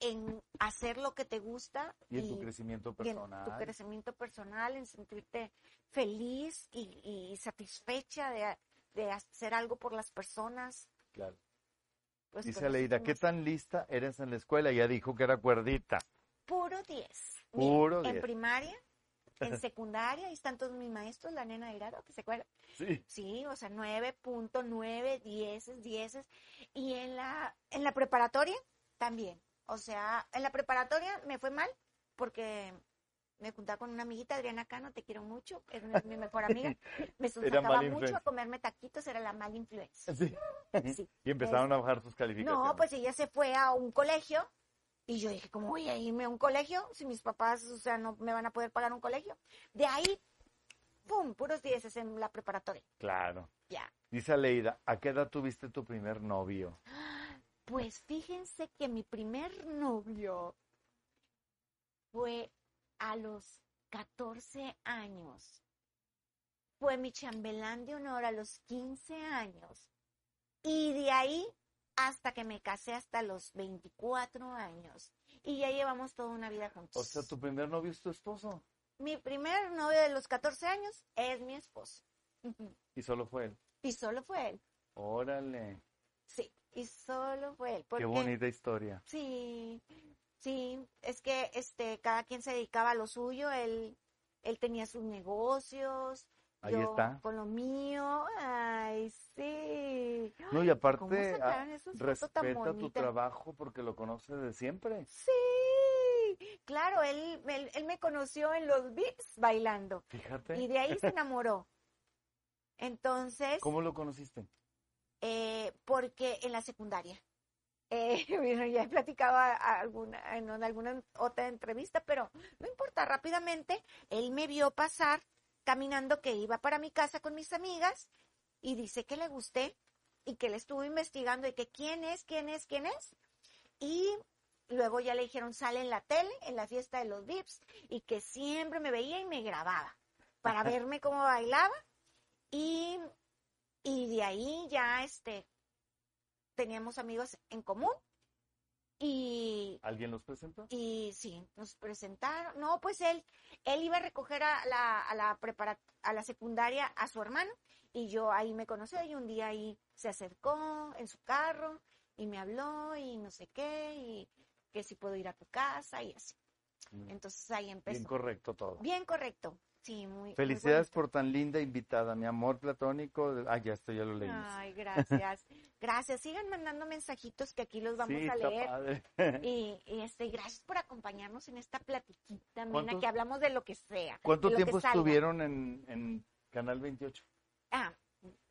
en hacer lo que te gusta Y en tu crecimiento y en personal. tu crecimiento personal, en sentirte feliz y, y satisfecha de, de hacer algo por las personas. Claro. Pues Dice Aleida, ¿qué tan lista eres en la escuela? Ya dijo que era cuerdita. Puro 10. Puro En 10. primaria, en secundaria, ahí están todos mis maestros, la nena de Irado, que se acuerda. Sí. Sí, o sea, 9.9, 10, 10. Y en la, en la preparatoria también. O sea, en la preparatoria me fue mal porque me juntaba con una amiguita, Adriana Cano, te quiero mucho, es mi, mi mejor amiga. Me sacaba mucho a comerme taquitos, era la mala influencia. Sí. Sí. Y empezaron a bajar sus calificaciones. No, pues ella se fue a un colegio y yo dije, ¿cómo voy a irme a un colegio si mis papás, o sea, no me van a poder pagar un colegio? De ahí, ¡pum! Puros dieces en la preparatoria. Claro. Ya. Dice Aleida, ¿a qué edad tuviste tu primer novio? Pues fíjense que mi primer novio fue a los 14 años. Fue mi chambelán de honor a los 15 años. Y de ahí hasta que me casé hasta los 24 años. Y ya llevamos toda una vida juntos. O sea, tu primer novio es tu esposo. Mi primer novio de los 14 años es mi esposo. Y solo fue él. Y solo fue él. Órale. Sí, y solo fue él. Qué porque- bonita historia. Sí, sí, es que este, cada quien se dedicaba a lo suyo, él, él tenía sus negocios, Ahí yo está. con lo mío, ay, sí. No, y ¿Cómo aparte, ah, fotos tan respeta tu trabajo porque lo conoces de siempre. Sí, claro, él, él, él me conoció en los beats bailando Fíjate. y de ahí se enamoró. Entonces, ¿Cómo lo conociste? Eh, porque en la secundaria. Eh, bueno, ya he platicado a- a alguna, en alguna otra entrevista, pero no importa, rápidamente él me vio pasar caminando que iba para mi casa con mis amigas y dice que le gusté y que le estuvo investigando y que quién es, quién es, quién es. Y luego ya le dijeron, sale en la tele, en la fiesta de los VIPs, y que siempre me veía y me grababa para verme cómo bailaba. Y, y de ahí ya este, teníamos amigos en común. Y, ¿Alguien los presentó? y sí, nos presentaron. No, pues él, él iba a recoger a la, a la prepara- a la secundaria a su hermano y yo ahí me conocí y un día ahí se acercó en su carro y me habló y no sé qué y que si puedo ir a tu casa y así. Mm, Entonces ahí empezó. Bien correcto todo. Bien correcto. Sí, muy. Felicidades por tan linda invitada, mi amor platónico. Ah, ya esto ya lo leímos. Ay, gracias. Gracias. Sigan mandando mensajitos que aquí los vamos sí, a leer. padre. Y, y, este, gracias por acompañarnos en esta platiquita, ¿Cuántos- que hablamos de lo que sea. ¿Cuánto tiempo estuvieron en, en Canal 28? Ah,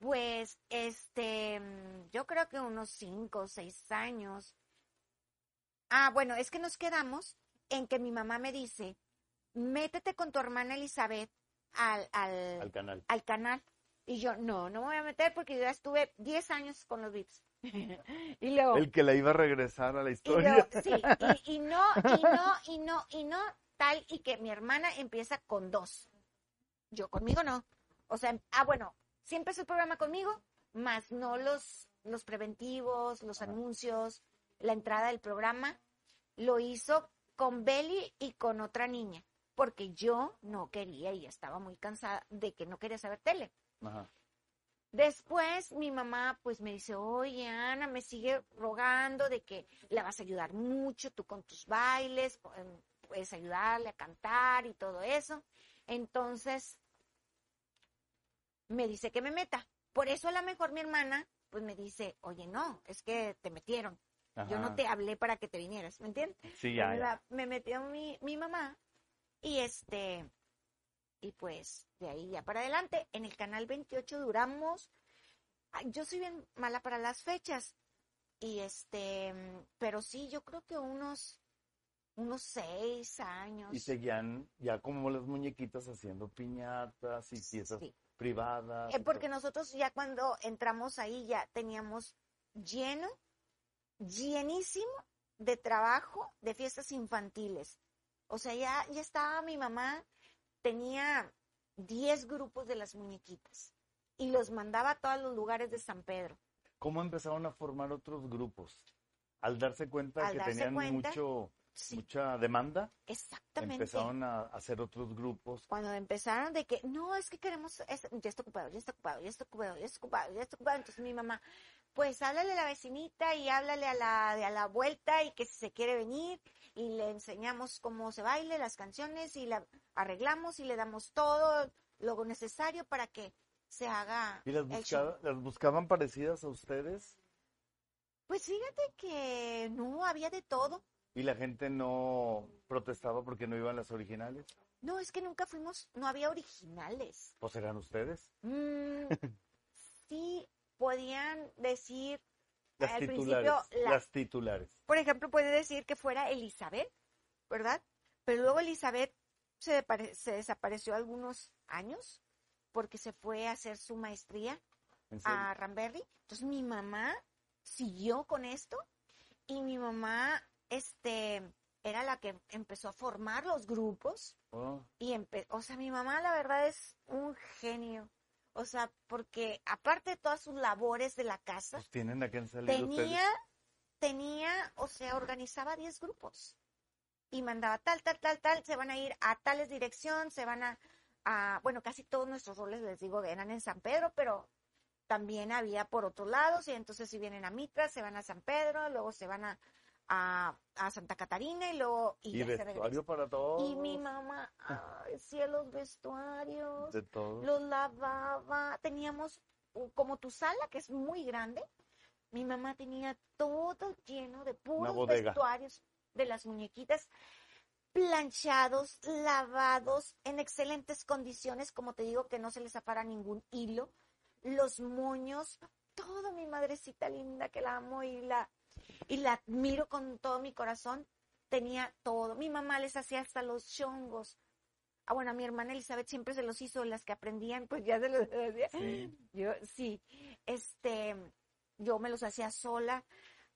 pues, este, yo creo que unos cinco o seis años. Ah, bueno, es que nos quedamos en que mi mamá me dice, métete con tu hermana Elizabeth al, al, Al canal. al canal. Y yo, no, no me voy a meter porque yo ya estuve 10 años con los VIPs. y luego, El que la iba a regresar a la y historia. luego, sí, y, y no, y no, y no, y no, tal, y que mi hermana empieza con dos. Yo conmigo no. O sea, ah, bueno, sí empezó el programa conmigo, más no los, los preventivos, los anuncios, la entrada del programa. Lo hizo con Belly y con otra niña, porque yo no quería y estaba muy cansada de que no quería saber tele. Ajá. Después mi mamá pues me dice, oye Ana, me sigue rogando de que le vas a ayudar mucho tú con tus bailes, em, puedes ayudarle a cantar y todo eso. Entonces me dice que me meta. Por eso a lo mejor mi hermana pues me dice, oye, no, es que te metieron. Yo no te hablé para que te vinieras, ¿me entiendes? Sí, ya, me, ya. la- me metió mi, mi mamá y este, y pues de ahí ya para adelante, en el canal 28 duramos, yo soy bien mala para las fechas y este, mm, pero sí, yo creo que unos, unos seis años. Y seguían ya como las muñequitas haciendo piñatas y Sí. privadas. Eh, porque nosotros ya cuando entramos ahí ya teníamos lleno, llenísimo de trabajo de fiestas infantiles. O sea, ya, ya estaba mi mamá, tenía 10 grupos de las muñequitas y los mandaba a todos los lugares de San Pedro. ¿Cómo empezaron a formar otros grupos? Al darse cuenta Al que darse tenían cuenta, mucho, Sí, mucha demanda, exactamente. empezaron a hacer otros grupos. Cuando empezaron de que, no, es que queremos, es- ya está ocupado, ya está ocupado, ya está ocupado, ya está ocupado, ya está ocupado. Entonces mi mamá, pues háblale a la vecinita y háblale a la a la vuelta y que si se quiere venir y le enseñamos cómo se baile, las canciones y la arreglamos y le damos todo lo necesario para que se haga ¿Y las, buscaba- buscaban parecidas a ustedes? Pues fíjate que no, había de todo. ¿Y la gente no protestaba porque no iban las originales? No, es que nunca fuimos, no había originales. Pues eran ustedes. Mm, sí, podían decir Las al titulares. principio, la- Las titulares. por ejemplo, puede decir que fuera Elizabeth, ¿verdad? Pero luego Elizabeth se, desapareció algunos años porque se fue a hacer su maestría a Ramberry. Entonces mi mamá siguió con esto y mi mamá, este, era la que empezó a formar los grupos Oh, y o sea, mi mamá la verdad es un genio. O sea, porque aparte de todas sus labores de la casa, pues tienen a quién salir ustedes. tenía, tenía, o sea, organizaba 10 grupos y mandaba tal, tal, tal, tal, se van a ir a tales dirección, se van a, a, bueno, casi todos nuestros roles, les digo, eran en San Pedro, pero también había por otros lados, y entonces si vienen a Mitra, se van a San Pedro, luego se van a, a, a Santa Catarina y luego, y, vestuario para todos. Y mi mamá, hacía los vestuarios, De todos. los lavaba. Teníamos como tu sala, que es muy grande. Mi mamá tenía todo lleno de puros vestuarios de las muñequitas, planchados, lavados, en excelentes condiciones, como te digo, que no se les zafara ningún hilo. Los moños, todo mi madrecita linda, que la amo y la, y la admiro con todo mi corazón, tenía todo. Mi mamá les hacía hasta los chongos. Ah, bueno, a mi hermana Elizabeth siempre se los hizo, las que aprendían, pues ya se los hacía. Sí. Yo, sí, este, yo me los hacía sola.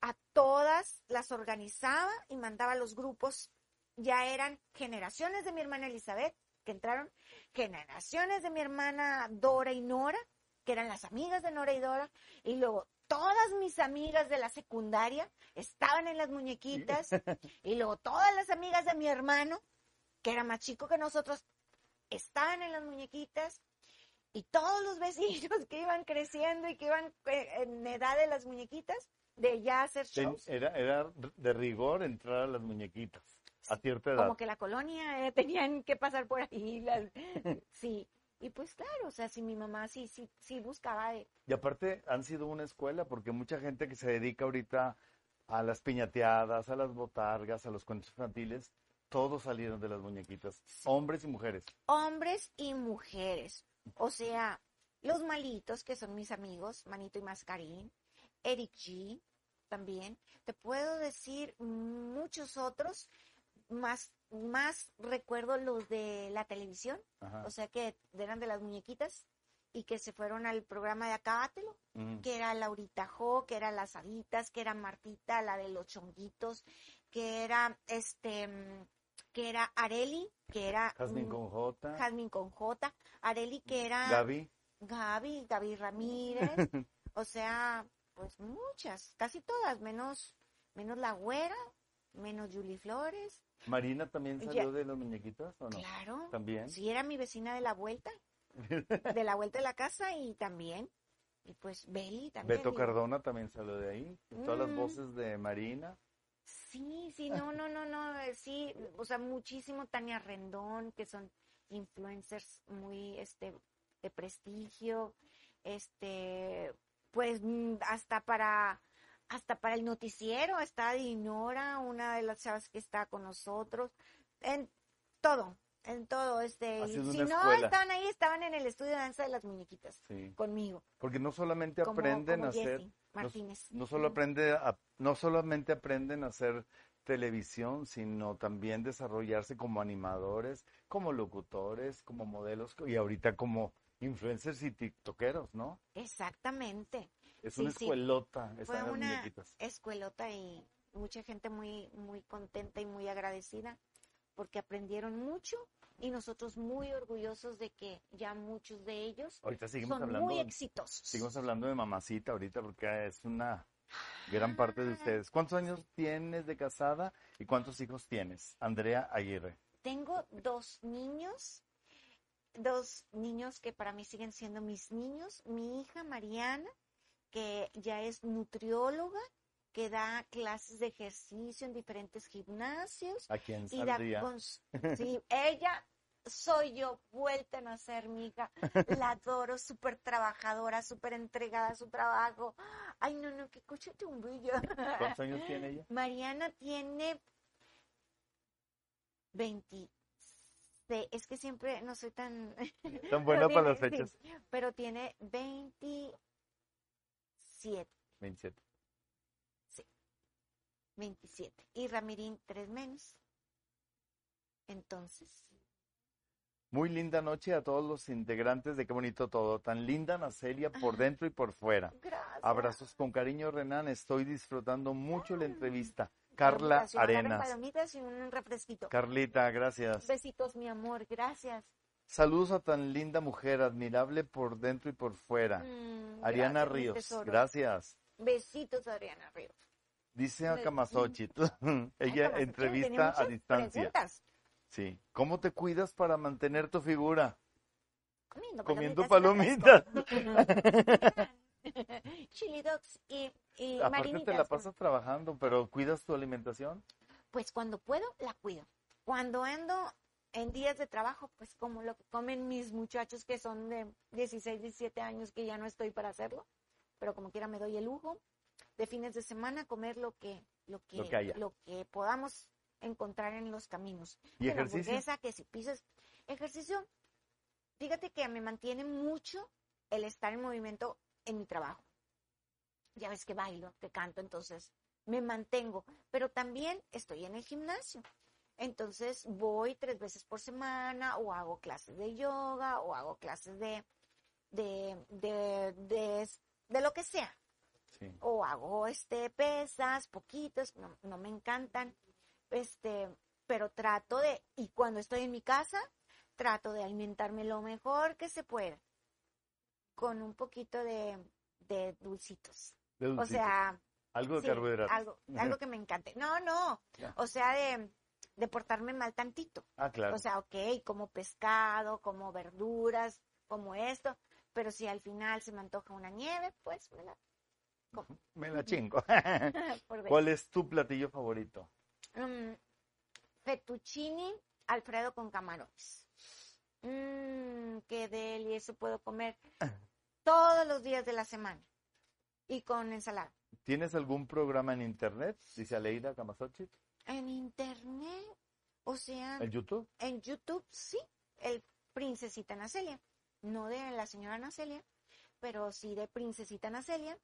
A todas las organizaba y mandaba a los grupos. Ya eran generaciones de mi hermana Elizabeth, que entraron, generaciones de mi hermana Dora y Nora, que eran las amigas de Nora y Dora, y luego todas mis amigas de la secundaria estaban en las muñequitas, y luego todas las amigas de mi hermano, que era más chico que nosotros, estaban en las muñequitas, y todos los vecinos que iban creciendo y que iban eh, en edad de las muñequitas, de ya hacer shows. era, era de rigor entrar a las muñequitas. A cierta edad. Como que la colonia eh, tenían que pasar por ahí. las- Sí, y pues claro, o sea, si mi mamá sí, sí, sí buscaba de... Y aparte han sido una escuela porque mucha gente que se dedica ahorita a las piñateadas, a las botargas, a los cuentos infantiles, todos salieron de las muñequitas, hombres y mujeres. hombres y mujeres. O sea, los malitos, que son mis amigos, Manito y Mascarín, Eric G, también. Te puedo decir muchos otros, más, más recuerdo los de la televisión, Ajá. o sea, que eran de las muñequitas y que se fueron al programa de Acábatelo, Mm. que era Laurita Jo, que era Las Haditas, que era Martita, la de los chonguitos, que era este, que era Areli, que era Jazmín con J, Jazmín con J, Areli que era Gaby. Gaby, Gaby Ramírez, o sea, pues muchas, casi todas, menos, menos la güera, menos Julie Flores, Marina también Ya. salió de las muñequitas o no? claro, También. sí era mi vecina de la vuelta, de la vuelta de la casa y también, y pues Beli también. Beto Cardona también salió de ahí. Todas las Mm. voces de Marina. Sí, sí, no, no, no, no, eh, sí, o sea, muchísimo Tania Rendón, que son influencers muy, este, de prestigio, este, pues mm, hasta para hasta para el noticiero está Dinora, una de las chavas que está con nosotros, en todo, en todo, este, Haciendo si no escuela. estaban ahí, estaban en el estudio de danza de las muñequitas Sí. conmigo, Porque no solamente como, aprenden como a hacer, Jessie no, Martínez. no solo aprende a- no solamente aprenden a hacer televisión, sino también desarrollarse como animadores, como locutores, como modelos y ahorita como influencers y tiktokeros, ¿no? Exactamente. Es Sí, una sí. escuelota, esa Fue una muñequitas. escuelota y mucha gente muy, muy contenta y muy agradecida porque aprendieron mucho y nosotros muy orgullosos de que ya muchos de ellos Ahorita seguimos son hablando, muy exitosos. seguimos hablando de mamacita ahorita porque es una gran parte de ustedes. ¿Cuántos años tienes de casada y cuántos hijos tienes? Andrea Aguirre. Tengo dos niños, dos niños que para mí siguen siendo mis niños. Mi hija Mariana, que ya es nutrióloga, que da clases de ejercicio en diferentes gimnasios. ¿A quién y da sí, ella soy yo, vuelta a nacer, mi hija. La adoro, súper trabajadora, súper entregada a su trabajo. Ay, no, no, qué coche bella. ¿Cuántos años tiene ella? Mariana tiene 20. Es que siempre no soy tan. Tan buena para las fechas. sí, pero tiene 27. 27. 27. Y Ramirín, tres menos. Entonces. Muy linda noche a todos los integrantes de Qué Bonito Todo. Tan linda Nacelia por dentro y por fuera. Gracias. Abrazos con cariño, Renan. Estoy disfrutando mucho la entrevista. Carla Arenas. palomitas y un refresquito. Carlita, gracias. Besitos, mi amor, gracias. Saludos a tan linda mujer, admirable por dentro y por fuera. Mm, Ariana gracias, Ríos, tesoro. gracias. Besitos, Adriana Ríos. Dice a Camasochit. Ay, Ella entrevista a distancia. preguntas. Sí. ¿Cómo te cuidas para mantener tu figura? Comiendo, Comiendo palomitas palomitas. Chili dogs y, y Aparte marinitas. te la pasas trabajando, pero ¿cuidas tu alimentación? Pues cuando puedo, la cuido. Cuando ando en días de trabajo, pues como lo que comen mis muchachos que son de 16, 17 años, que ya no estoy para hacerlo, pero como quiera me doy el lujo de fines de semana comer lo que, lo que, Lo que haya. lo que podamos encontrar en los caminos. ¿Y ejercicio? hamburguesa, que si pizzas. Ejercicio, fíjate que me mantiene mucho el estar en movimiento en mi trabajo. Ya ves que bailo, que canto, entonces me mantengo, pero también estoy en el gimnasio. Entonces voy tres veces por semana o hago clases de yoga o hago clases de, de, de, de, de lo que sea. Sí. O hago este pesas, poquitas, no, no me encantan. Este, pero trato de, y cuando estoy en mi casa, trato de alimentarme lo mejor que se pueda. Con un poquito de, de dulcitos. De O sea, algo de sí, carbohidratos. algo, algo que me encante. No, no. O sea, de, de portarme mal tantito. Ah, claro. O sea, ok, como pescado, como verduras, como esto. Pero si al final se me antoja una nieve, pues me la Me la chingo. ¿Cuál es tu platillo favorito? Mm, fettuccine Alfredo con camarones. Mmm, qué deli, eso puedo comer todos los días de la semana. Y con ensalada. ¿Tienes algún programa en internet? Dice Aleida Camasochit. En internet, o sea, ¿En YouTube? en YouTube sí, el Princesita Nacelia. No de la señora Nacelia, pero sí de Princesita Nacelia,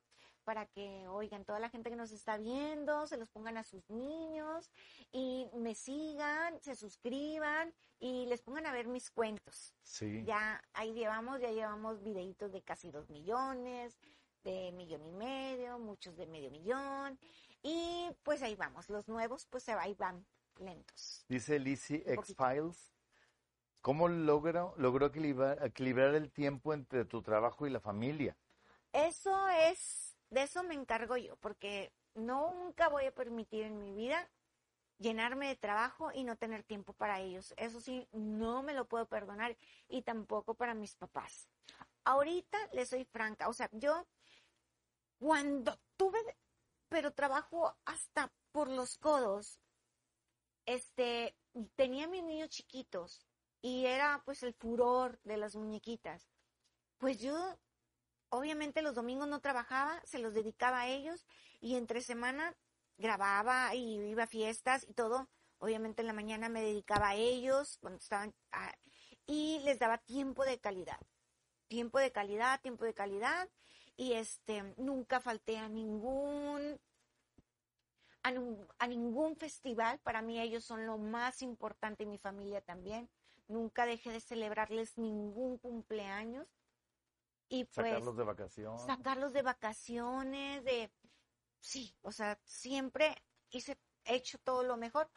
para que oigan toda la gente que nos está viendo, se los pongan a sus niños y me sigan, se suscriban y les pongan a ver mis cuentos. Sí. Ya ahí llevamos, ya llevamos videitos de casi dos millones, de millón y medio, muchos de medio millón. Y pues ahí vamos, los nuevos pues ahí van lentos. Dice Lizzie. X-Files. ¿Cómo logró, logró equilibrar, equilibrar el tiempo entre tu trabajo y la familia? Eso es, de eso me encargo yo, porque nunca voy a permitir en mi vida llenarme de trabajo y no tener tiempo para ellos. Eso sí, no me lo puedo perdonar y tampoco para mis papás. Ahorita les soy franca, o sea, yo cuando tuve, pero trabajo hasta por los codos, este, tenía mis niños chiquitos y era pues el furor de las muñequitas. Pues yo obviamente los domingos no trabajaba, se los dedicaba a ellos y entre semana grababa y iba a fiestas y todo. Obviamente en la mañana me dedicaba a ellos cuando estaban y les daba tiempo de calidad. Tiempo de calidad, tiempo de calidad y este nunca falté a ningún a, a ningún festival. Para mí ellos son lo más importante y mi familia también. Nunca dejé de celebrarles ningún cumpleaños. Y pues Sacarlos de vacación. sacarlos de vacaciones, de sí, o sea, siempre hice, he hecho todo lo mejor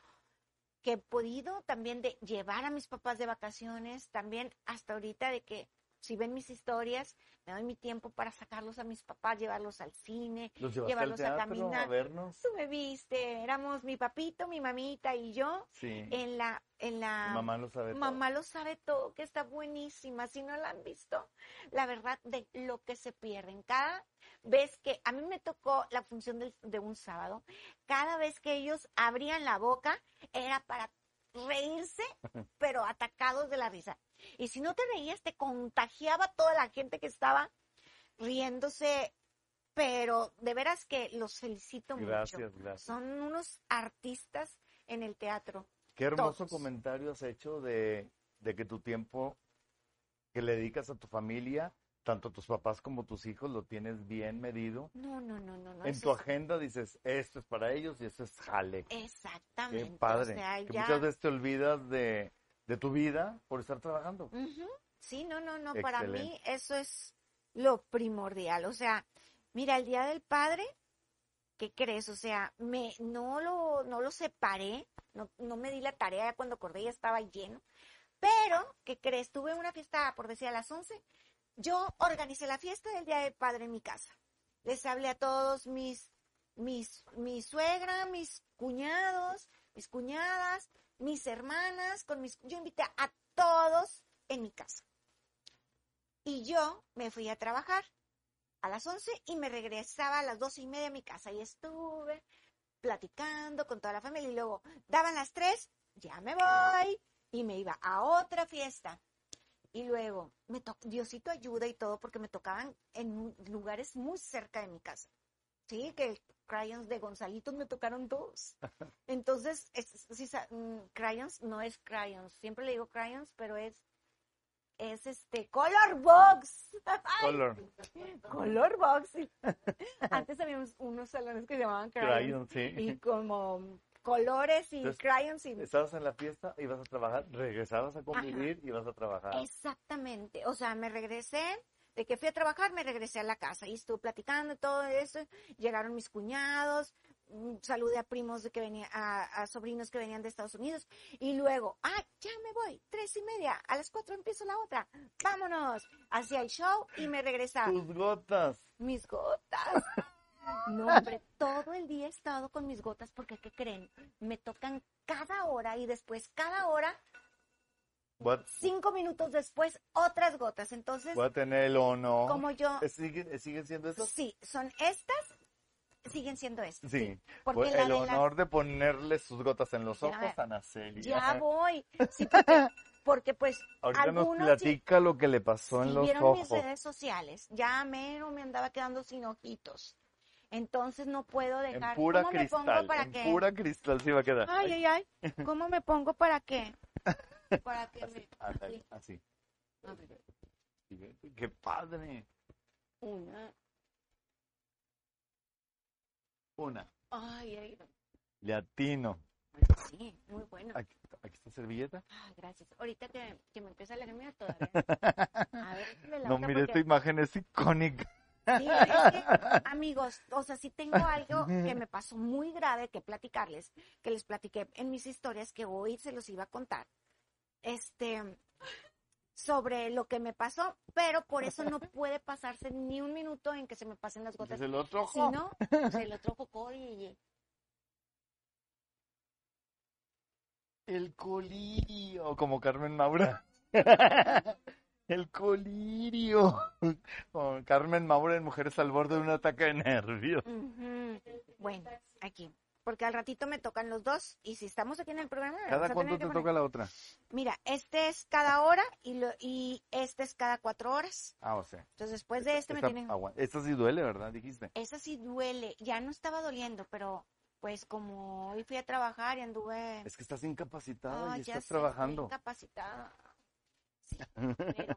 que he podido, también de llevar a mis papás de vacaciones, también hasta ahorita de que si ven mis historias, me doy mi tiempo para sacarlos a mis papás, llevarlos al cine, llevarlos a teatro a caminar. vernos. Tú me viste, éramos mi papito, mi mamita y yo Sí. en la, en la, Mamá lo sabe todo. Mamá lo sabe todo, que está buenísima. Si no la han visto, la verdad de lo que se pierden. Cada vez que a mí me tocó la función del- de, un sábado, cada vez que ellos abrían la boca era para reírse, pero atacados de la risa. Y si no te reías, te contagiaba toda la gente que estaba riéndose. Pero de veras que los felicito mucho. Gracias, gracias. Son unos artistas en el teatro. Qué hermoso todos. comentario has hecho de, de que tu tiempo que le dedicas a tu familia, tanto tus papás como tus hijos, lo tienes bien medido. No, no, no, no. no En tu es- agenda dices, esto es para ellos y esto es jale. Exactamente. Qué padre. O sea, que ya- muchas veces te olvidas de, de tu vida por estar trabajando. Sí, no, no, no. Para mí eso es lo primordial. O sea, mira, el Día del Padre, ¿qué crees? O sea, me, no lo, no lo separé, no, no me di la tarea cuando acordé ya estaba lleno. Pero, ¿qué crees? Tuve una fiesta, por decir, a las 11. Yo organicé la fiesta del Día del Padre en mi casa. Les hablé a todos mis, mis, mi suegra, mis cuñados, mis cuñadas, mis hermanas, con mis, yo invité a todos en mi casa. Y yo me fui a trabajar a las 11 y me regresaba a las doce y media a mi casa y estuve platicando con toda la familia y luego daban las 3, ya me voy y me iba a otra fiesta. Y luego me to- Diosito ayuda y todo porque me tocaban en lugares muy cerca de mi casa. Sí, que crayons de Gonzalitos me tocaron dos. Entonces, es, sa- mm, crayons no es crayons. Siempre le digo crayons, pero es es este Color Box. Color. Color Box. Antes había unos, salones que se llamaban crayons Crayon, sí. y como colores y Entonces, crayons y Estabas en la fiesta, ibas a trabajar, regresabas a convivir y ibas a trabajar. Exactamente. O sea, me regresé, de que fui a trabajar, me regresé a la casa y estuve platicando y todo eso. Llegaron mis cuñados, mm, saludé a primos de que venía, a, a sobrinos que venían de Estados Unidos y luego, ah, ya me voy, tres y media, a las cuatro empiezo la otra, vámonos, hacía el show y me regresaba. Tus gotas. Mis gotas. No, hombre, todo el día he estado con mis gotas porque, ¿qué creen? Me tocan cada hora y después cada hora a, cinco minutos después otras gotas. Entonces, voy a tener el honor. como yo, ¿Siguen, ¿Siguen siendo estos? sí, son estas, siguen siendo estas. Sí. porque Pues la el de honor de ponerle sus gotas en los Ya, ojos a Naceli. Ya voy. Sí, porque, porque, pues Ahorita nos algunos sí- platica lo que le pasó si en los vieron mis ojos. redes sociales, ya mero me andaba quedando sin ojitos. Entonces no puedo En dejar. pura ¿Cómo me pongo cristal. para En que? pura cristal se iba a quedar. Ay, ay, ay. ¿Cómo me pongo para qué? Para que me. Así. A ver, Sí, Qué padre. una. Una. Ay, ay. Latino. Sí, muy bueno. Aquí, aquí está servilleta. Ay, gracias. Ahorita que, que me empieza a leer, mira todavía. A ver, me la No, mire, esta porque- imagen es icónica. Sí, es que, amigos, o sea, sí tengo algo que me pasó muy grave que platicarles, que les platiqué en mis historias que hoy se los iba a contar. Este, sobre lo que me pasó, pero por eso no puede pasarse ni un minuto en que se me pasen las gotas. Es el otro Si no, pues el otro ojo y El colirio, como Carmen Maura. El colirio. Carmen Maura en Mujeres al borde de un ataque de nervios. Bueno, aquí. porque al ratito me tocan los dos. Y si estamos aquí en el programa, ¿Cada cuánto te poner- toca la otra? Mira, este es cada hora y, lo, y este es cada cuatro horas. Ah, o sea. Entonces después de este me tienen... agua- esta sí duele, ¿verdad? Dijiste. Esa sí duele. Ya no estaba doliendo, pero pues como hoy fui a trabajar y anduve... Es que estás incapacitada Ah, y ya estás sé, trabajando. incapacitada. Sí, pero,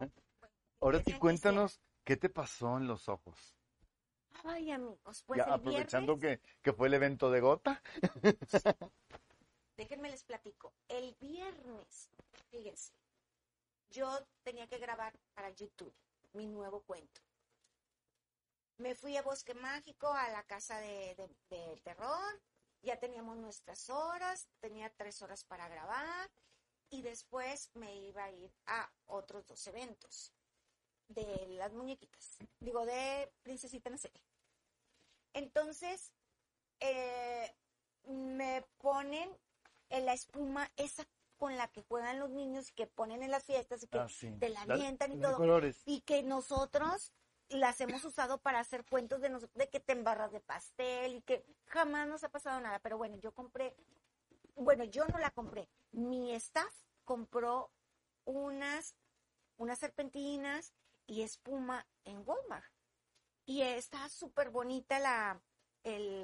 Ahora ¿qué sí, cuéntanos, ¿qué te pasó en los ojos? Ay, amigos, pues ya el aprovechando viernes, que, que fue el evento de Gota. déjenme les platico. El viernes, fíjense, yo tenía que grabar para YouTube mi nuevo cuento. Me fui a Bosque Mágico, a la casa de, de- de terror. Ya teníamos nuestras horas, tenía tres horas para grabar y después me iba a ir a otros dos eventos de las muñequitas, digo, de Princesita qué. Entonces, eh, me ponen en la espuma esa con la que juegan los niños y que ponen en las fiestas y que Ah, sí. te la avientan y todo colores. y que nosotros las hemos usado para hacer cuentos de, nos- de que te embarras de pastel y que jamás nos ha pasado nada. Pero bueno, yo compré, bueno, yo no la compré. Mi staff compró unas, unas serpentinas y espuma en Walmart. Y está súper bonita la, el,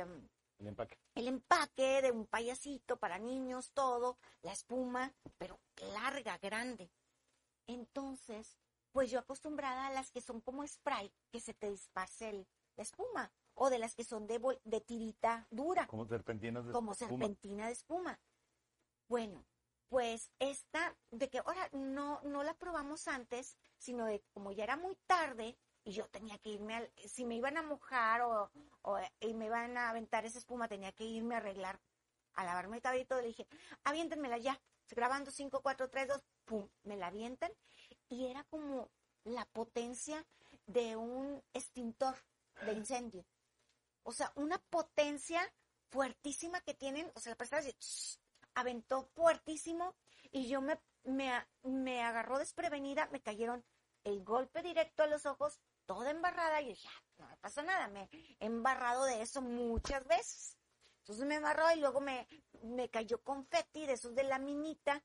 El empaque. el empaque de un payasito para niños, todo, la espuma, pero larga, grande. Entonces, pues yo acostumbrada a las que son como spray, que se te disparce el- la espuma, o de las que son de, de tirita dura, Como serpentinas de como espuma. serpentina de espuma. Bueno, pues esta, de que ahora no, no la probamos antes, sino de como ya era muy tarde y yo tenía que irme, al, si me iban a mojar o, y me iban a aventar esa espuma, tenía que irme a arreglar, a lavarme el cabello le dije, aviéntenmela ya, grabando 5, 4, 3, 2, pum, me la avientan y era como la potencia de un extintor de incendio. O sea, una potencia fuertísima que tienen, o sea, la persona ¡sh! Aventó fuertísimo y yo me, me, me agarró desprevenida, me cayeron el golpe directo a los ojos, toda embarrada, y yo dije, "Ah, no me pasa nada, me he embarrado de eso muchas veces. Entonces me embarró y luego me, me cayó confeti de esos de la minita,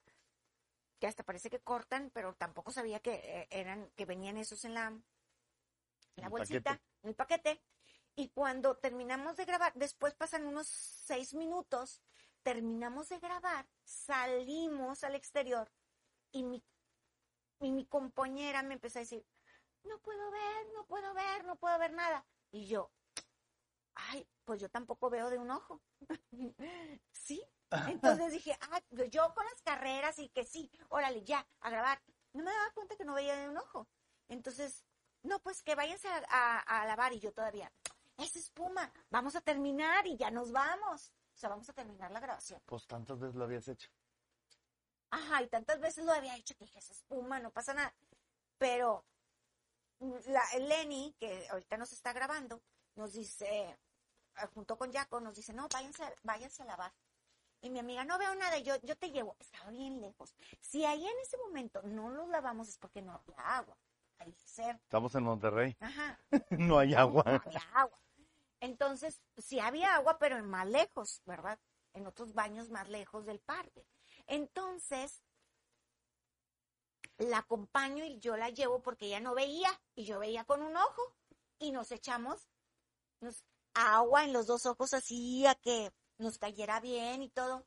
que hasta parece que cortan, pero tampoco sabía que eh, eran, que venían esos en la, en la El bolsita, paquete. en el paquete. Y cuando terminamos de grabar, después pasan unos seis minutos, terminamos de grabar, salimos al exterior y mi, y mi compañera me empezó a decir, no puedo ver, no puedo ver, no puedo ver nada. Y yo, ay, pues yo tampoco veo de un ojo. sí. Entonces dije, ah, yo con las carreras y que sí, órale, ya, a grabar. No me daba cuenta que no veía de un ojo. Entonces, no, pues que váyanse a, a- a lavar y yo todavía, es espuma, vamos a terminar y ya nos vamos. O sea, vamos a terminar la grabación. Pues tantas veces lo habías hecho. Ajá, y tantas veces lo había hecho que dije, es espuma, no pasa nada. Pero la Lenny, que ahorita nos está grabando, nos dice, eh, junto con Jaco, nos dice, no, váyanse, váyanse a lavar. Y mi amiga, no veo nada, yo, yo te llevo. Estaba bien lejos. Si ahí en ese momento no los lavamos es porque no había agua. Al ser, Estamos en Monterrey. ajá, no hay agua. no había agua. Entonces, sí había agua, pero en más lejos, ¿verdad? En otros baños más lejos del parque. Entonces, la acompaño y yo la llevo porque ella no veía y yo veía con un ojo y nos echamos agua en los dos ojos así a que nos cayera bien y todo.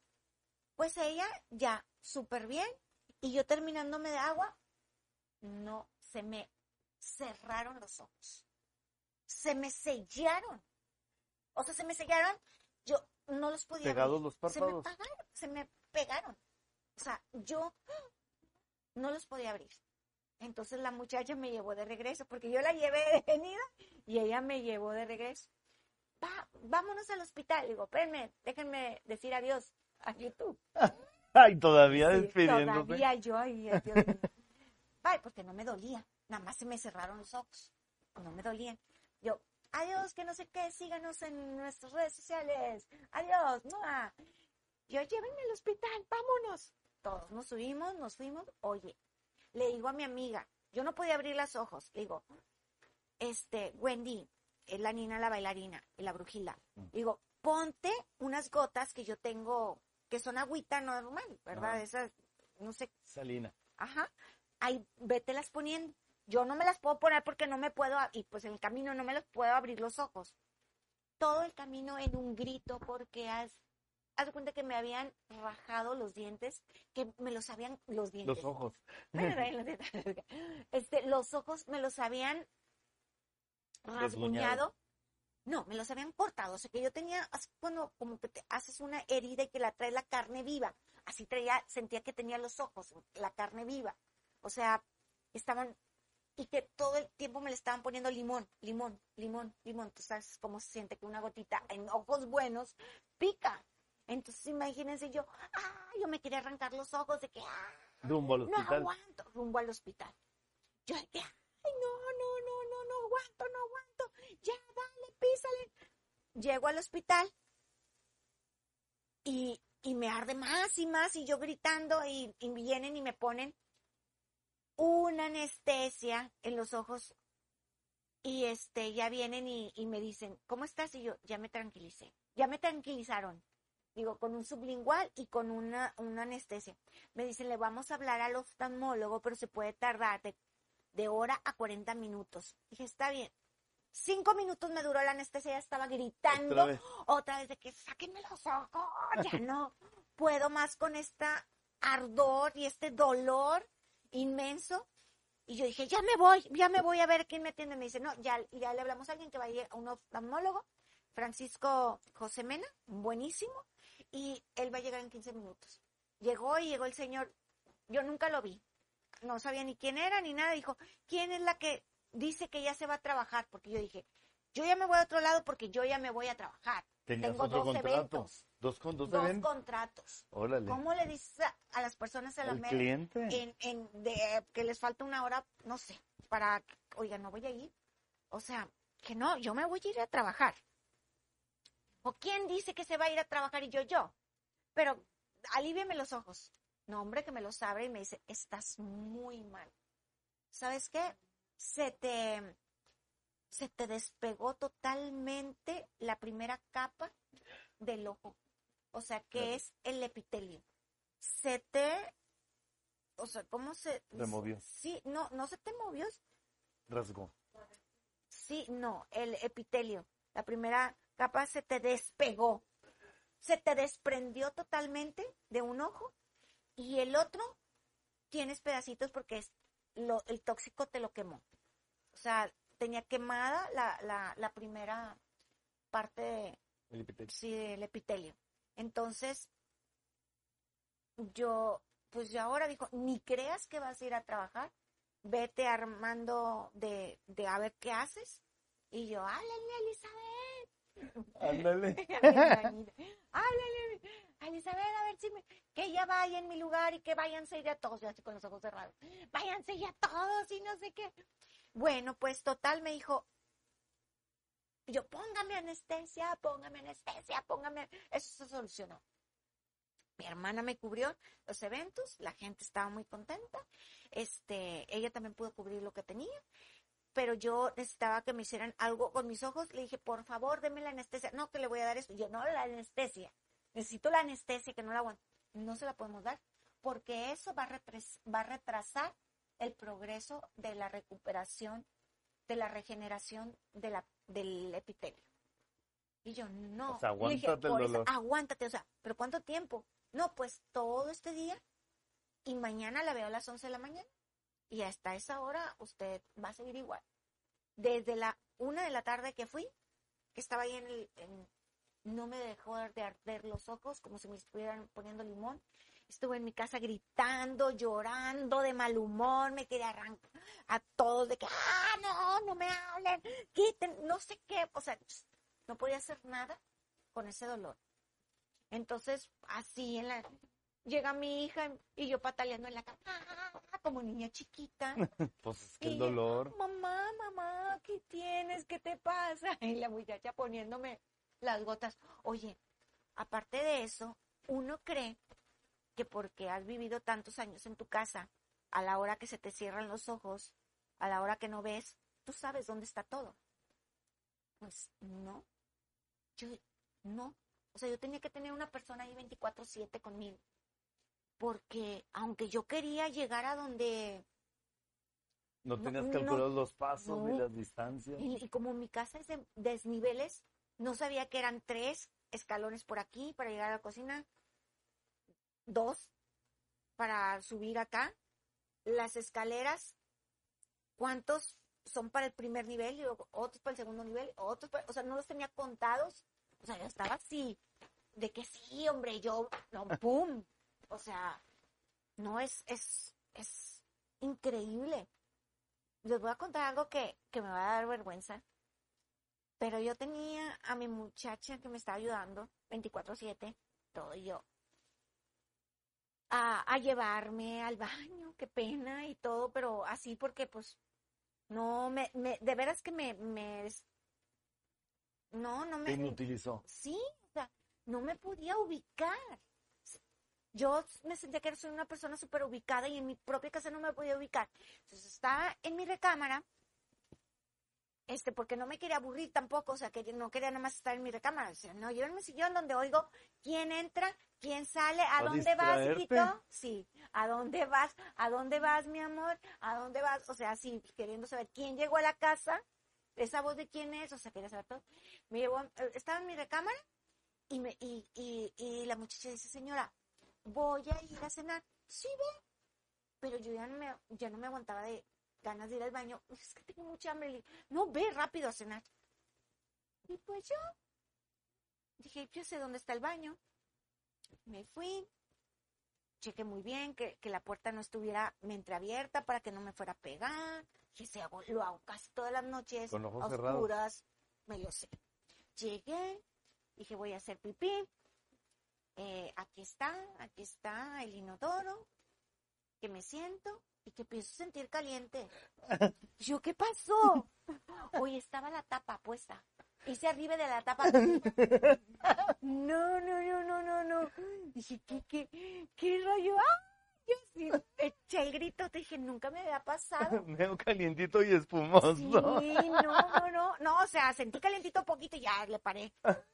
Pues ella ya súper bien y yo terminándome de agua, no se me cerraron los ojos. Se me sellaron. O sea, se me sellaron, yo no los podía abrir. Pegados los Se me párpados. pagaron, se me pegaron. O sea, yo no los podía abrir. Entonces la muchacha me llevó de regreso, porque yo la llevé detenida y ella me llevó de regreso. Va, vámonos al hospital. Digo, espérenme, déjenme decir adiós a YouTube. Ay, todavía Sí, despidiéndose. Todavía yo ahí, ay, Dios mío. Ay, porque no me dolía. Nada más se me cerraron los ojos. No me dolían. Adiós, que no sé qué, síganos en nuestras redes sociales. Adiós, ¡mua! Yo, llévenme al hospital, vámonos. Todos nos subimos, nos fuimos. Oye, le digo a mi amiga, yo no podía abrir los ojos. Le digo, este, Wendy, es la nina, la bailarina, y la brujila. Mm. Digo, ponte unas gotas que yo tengo, que son agüita normal, ¿verdad? Ajá. Esas, no sé, Salina. ajá, ahí vételas poniendo. Yo no me las puedo poner porque no me puedo, y pues en el camino no me los puedo abrir los ojos. Todo el camino en un grito porque haz, haz de cuenta que me habían rajado los dientes, que me los habían, los dientes. Los ojos. Bueno. Este, los ojos me los habían rasguñado. No, me los habían cortado. O sea que yo tenía, así cuando como que te haces una herida y que la trae la carne viva. Así traía, sentía que tenía los ojos, la carne viva. O sea, estaban, y que todo el tiempo me le estaban poniendo limón, limón, limón, limón. Tú sabes cómo se siente que una gotita en ojos buenos pica. Entonces imagínense yo, ah, yo me quería arrancar los ojos de que, ah, Rumbo al no hospital. aguanto, rumbo al hospital. Yo de que, ay, no, no, no, no, no aguanto, no aguanto. Ya, dale, písale. Llego al hospital y, y me arde más y más y yo gritando y, y vienen y me ponen una anestesia en los ojos y este ya vienen y, y me dicen, ¿cómo estás? Y yo, ya me tranquilicé, ya me tranquilizaron. Digo, con un sublingual y con una, una anestesia. Me dicen, le vamos a hablar al oftalmólogo, pero se puede tardar de, de hora a 40 minutos. Dije, está bien. Cinco minutos me duró la anestesia, ya estaba gritando Otra vez. otra vez de que sáquenme los ojos, ya no puedo más con esta ardor y este dolor inmenso. Y yo dije, ya me voy, ya me voy a ver quién me atiende. Me dice, no, ya, ya le hablamos a alguien que vaya a un oftalmólogo, Francisco José Mena, buenísimo, y él va a llegar en 15 minutos. Llegó y llegó el señor, yo nunca lo vi, no sabía ni quién era ni nada. Dijo, ¿quién es la que dice que ya se va a trabajar? Porque yo dije, yo ya me voy a otro lado porque yo ya me voy a trabajar. Tenías Tengo otro dos contrato. eventos. Dos con dos, Dos eventos. contratos. Órale. ¿Cómo le dices a, a las personas a la mera cliente. en, en de, que les falta una hora, no sé, para, oiga, no voy a ir? O sea, que no, yo me voy a ir a trabajar. ¿O quién dice que se va a ir a trabajar y yo, yo? Pero alívieme los ojos. No, hombre, que me los abre y me dice, estás muy mal. ¿Sabes qué? Se te, se te despegó totalmente la primera capa del ojo. O sea, que Claro. es el epitelio. Se te, o sea, ¿cómo se? Removió. Sí, no, no se te movió. Rasgó. Sí, no, el epitelio. La primera capa se te despegó. Se te desprendió totalmente de un ojo y el otro tienes pedacitos porque es lo, el tóxico te lo quemó. O sea, tenía quemada la, la, la primera parte de, El epitelio. sí, del epitelio. Entonces, yo, pues yo ahora dijo, ni creas que vas a ir a trabajar, vete armando de, de a ver qué haces. Y yo, háblale Elizabeth. Ándale. háblale a Elizabeth, a ver si me, que ella vaya en mi lugar y que váyanse ya todos, yo así con los ojos cerrados. Váyanse ya todos y no sé qué. Bueno, pues total me dijo, yo póngame anestesia, póngame anestesia, póngame. Eso se solucionó. Mi hermana me cubrió los eventos, la gente estaba muy contenta. Este, ella también pudo cubrir lo que tenía, pero yo necesitaba que me hicieran algo con mis ojos. Le dije, por favor, deme la anestesia. No, que le voy a dar esto. Yo, no, la anestesia. Necesito la anestesia, que no la aguanto. No se la podemos dar, porque eso va va a retrasar el progreso de la recuperación, de la regeneración de la, del epitelio. Y yo, no. O sea, Le dije, aguántate el "Por eso, dolor". aguántate, o sea, ¿pero cuánto tiempo? No, pues todo este día y mañana la veo a las 11 de la mañana y hasta esa hora usted va a seguir igual. Desde la una de la tarde que fui, que estaba ahí en el, en- no me dejó de arder los ojos como si me estuvieran poniendo limón. Estuve en mi casa gritando, llorando de mal humor, me quería arrancar a todos de que, ah, no, no me hablen, quiten, no sé qué, o sea, no podía hacer nada con ese dolor. Entonces, así en la, llega mi hija y yo pataleando en la cama, ah, como niña chiquita. Pues es que el Y yo, dolor. Mamá, mamá, ¿qué tienes? ¿Qué te pasa? Y la muchacha poniéndome las gotas. Oye, aparte de eso, uno cree que porque has vivido tantos años en tu casa, a la hora que se te cierran los ojos, a la hora que no ves, tú sabes dónde está todo. Pues no. Yo No. O sea, yo tenía que tener una persona ahí 24/7 conmigo. Porque aunque yo quería llegar a donde... No tenías no, calculados los pasos ni las distancias. Y, y como mi casa es de desniveles, no sabía que eran tres escalones por aquí para llegar a la cocina, dos para subir acá, las escaleras, ¿cuántos son para el primer nivel y otros para el segundo nivel? Otros para- o sea, no los tenía contados, o sea, yo estaba así, de que sí, hombre, yo, no, pum, o sea, no es, es, es increíble. Les voy a contar algo que, que me va a dar vergüenza. Pero yo tenía a mi muchacha que me estaba ayudando 24/7, todo yo, a, a llevarme al baño, qué pena y todo, pero así porque pues no me, me de veras que me, me no, no me, inutilizó. sí, o sea, no me podía ubicar. Yo me sentía que soy una persona súper ubicada y en mi propia casa no me podía ubicar. Entonces estaba en mi recámara, este, porque no me quería aburrir tampoco, o sea, que no quería nada más estar en mi recámara. O sea, no, yo en mi sillón donde oigo quién entra, quién sale, a ¿Para dónde vas, hijito. Sí, a dónde vas, a dónde vas, mi amor, a dónde vas, o sea, sí, queriendo saber quién llegó a la casa, esa voz de quién es, o sea, quería saber todo. Me llevó, eh, estaba en mi recámara y, me, y, y, y la muchacha dice, señora, voy a ir a cenar. Sí, ve. Pero yo ya no me, ya no me aguantaba de ganas de ir al baño. Es que tengo mucha hambre. Le no, ve rápido a cenar. Y pues yo dije, yo sé dónde está el baño. Me fui. Chequé muy bien que, que la puerta no estuviera entreabierta para que no me fuera a pegar. Que se hago, lo hago casi todas las noches. Con ojos a cerrados. oscuras. Me lo sé. Llegué, dije, voy a hacer pipí. Eh, aquí está, aquí está el inodoro, que me siento y que empiezo a sentir caliente. Yo, ¿qué pasó? Hoy estaba la tapa puesta. Hice arriba de la tapa. No, no, no, no, no, no. Dije, ¿qué, qué, qué rollo? ¡Ah! Yo sí, eché el grito, te dije, nunca me había pasado. Medio calientito y espumoso. Sí, no, no, no, no, o sea, sentí calientito poquito y ya le paré.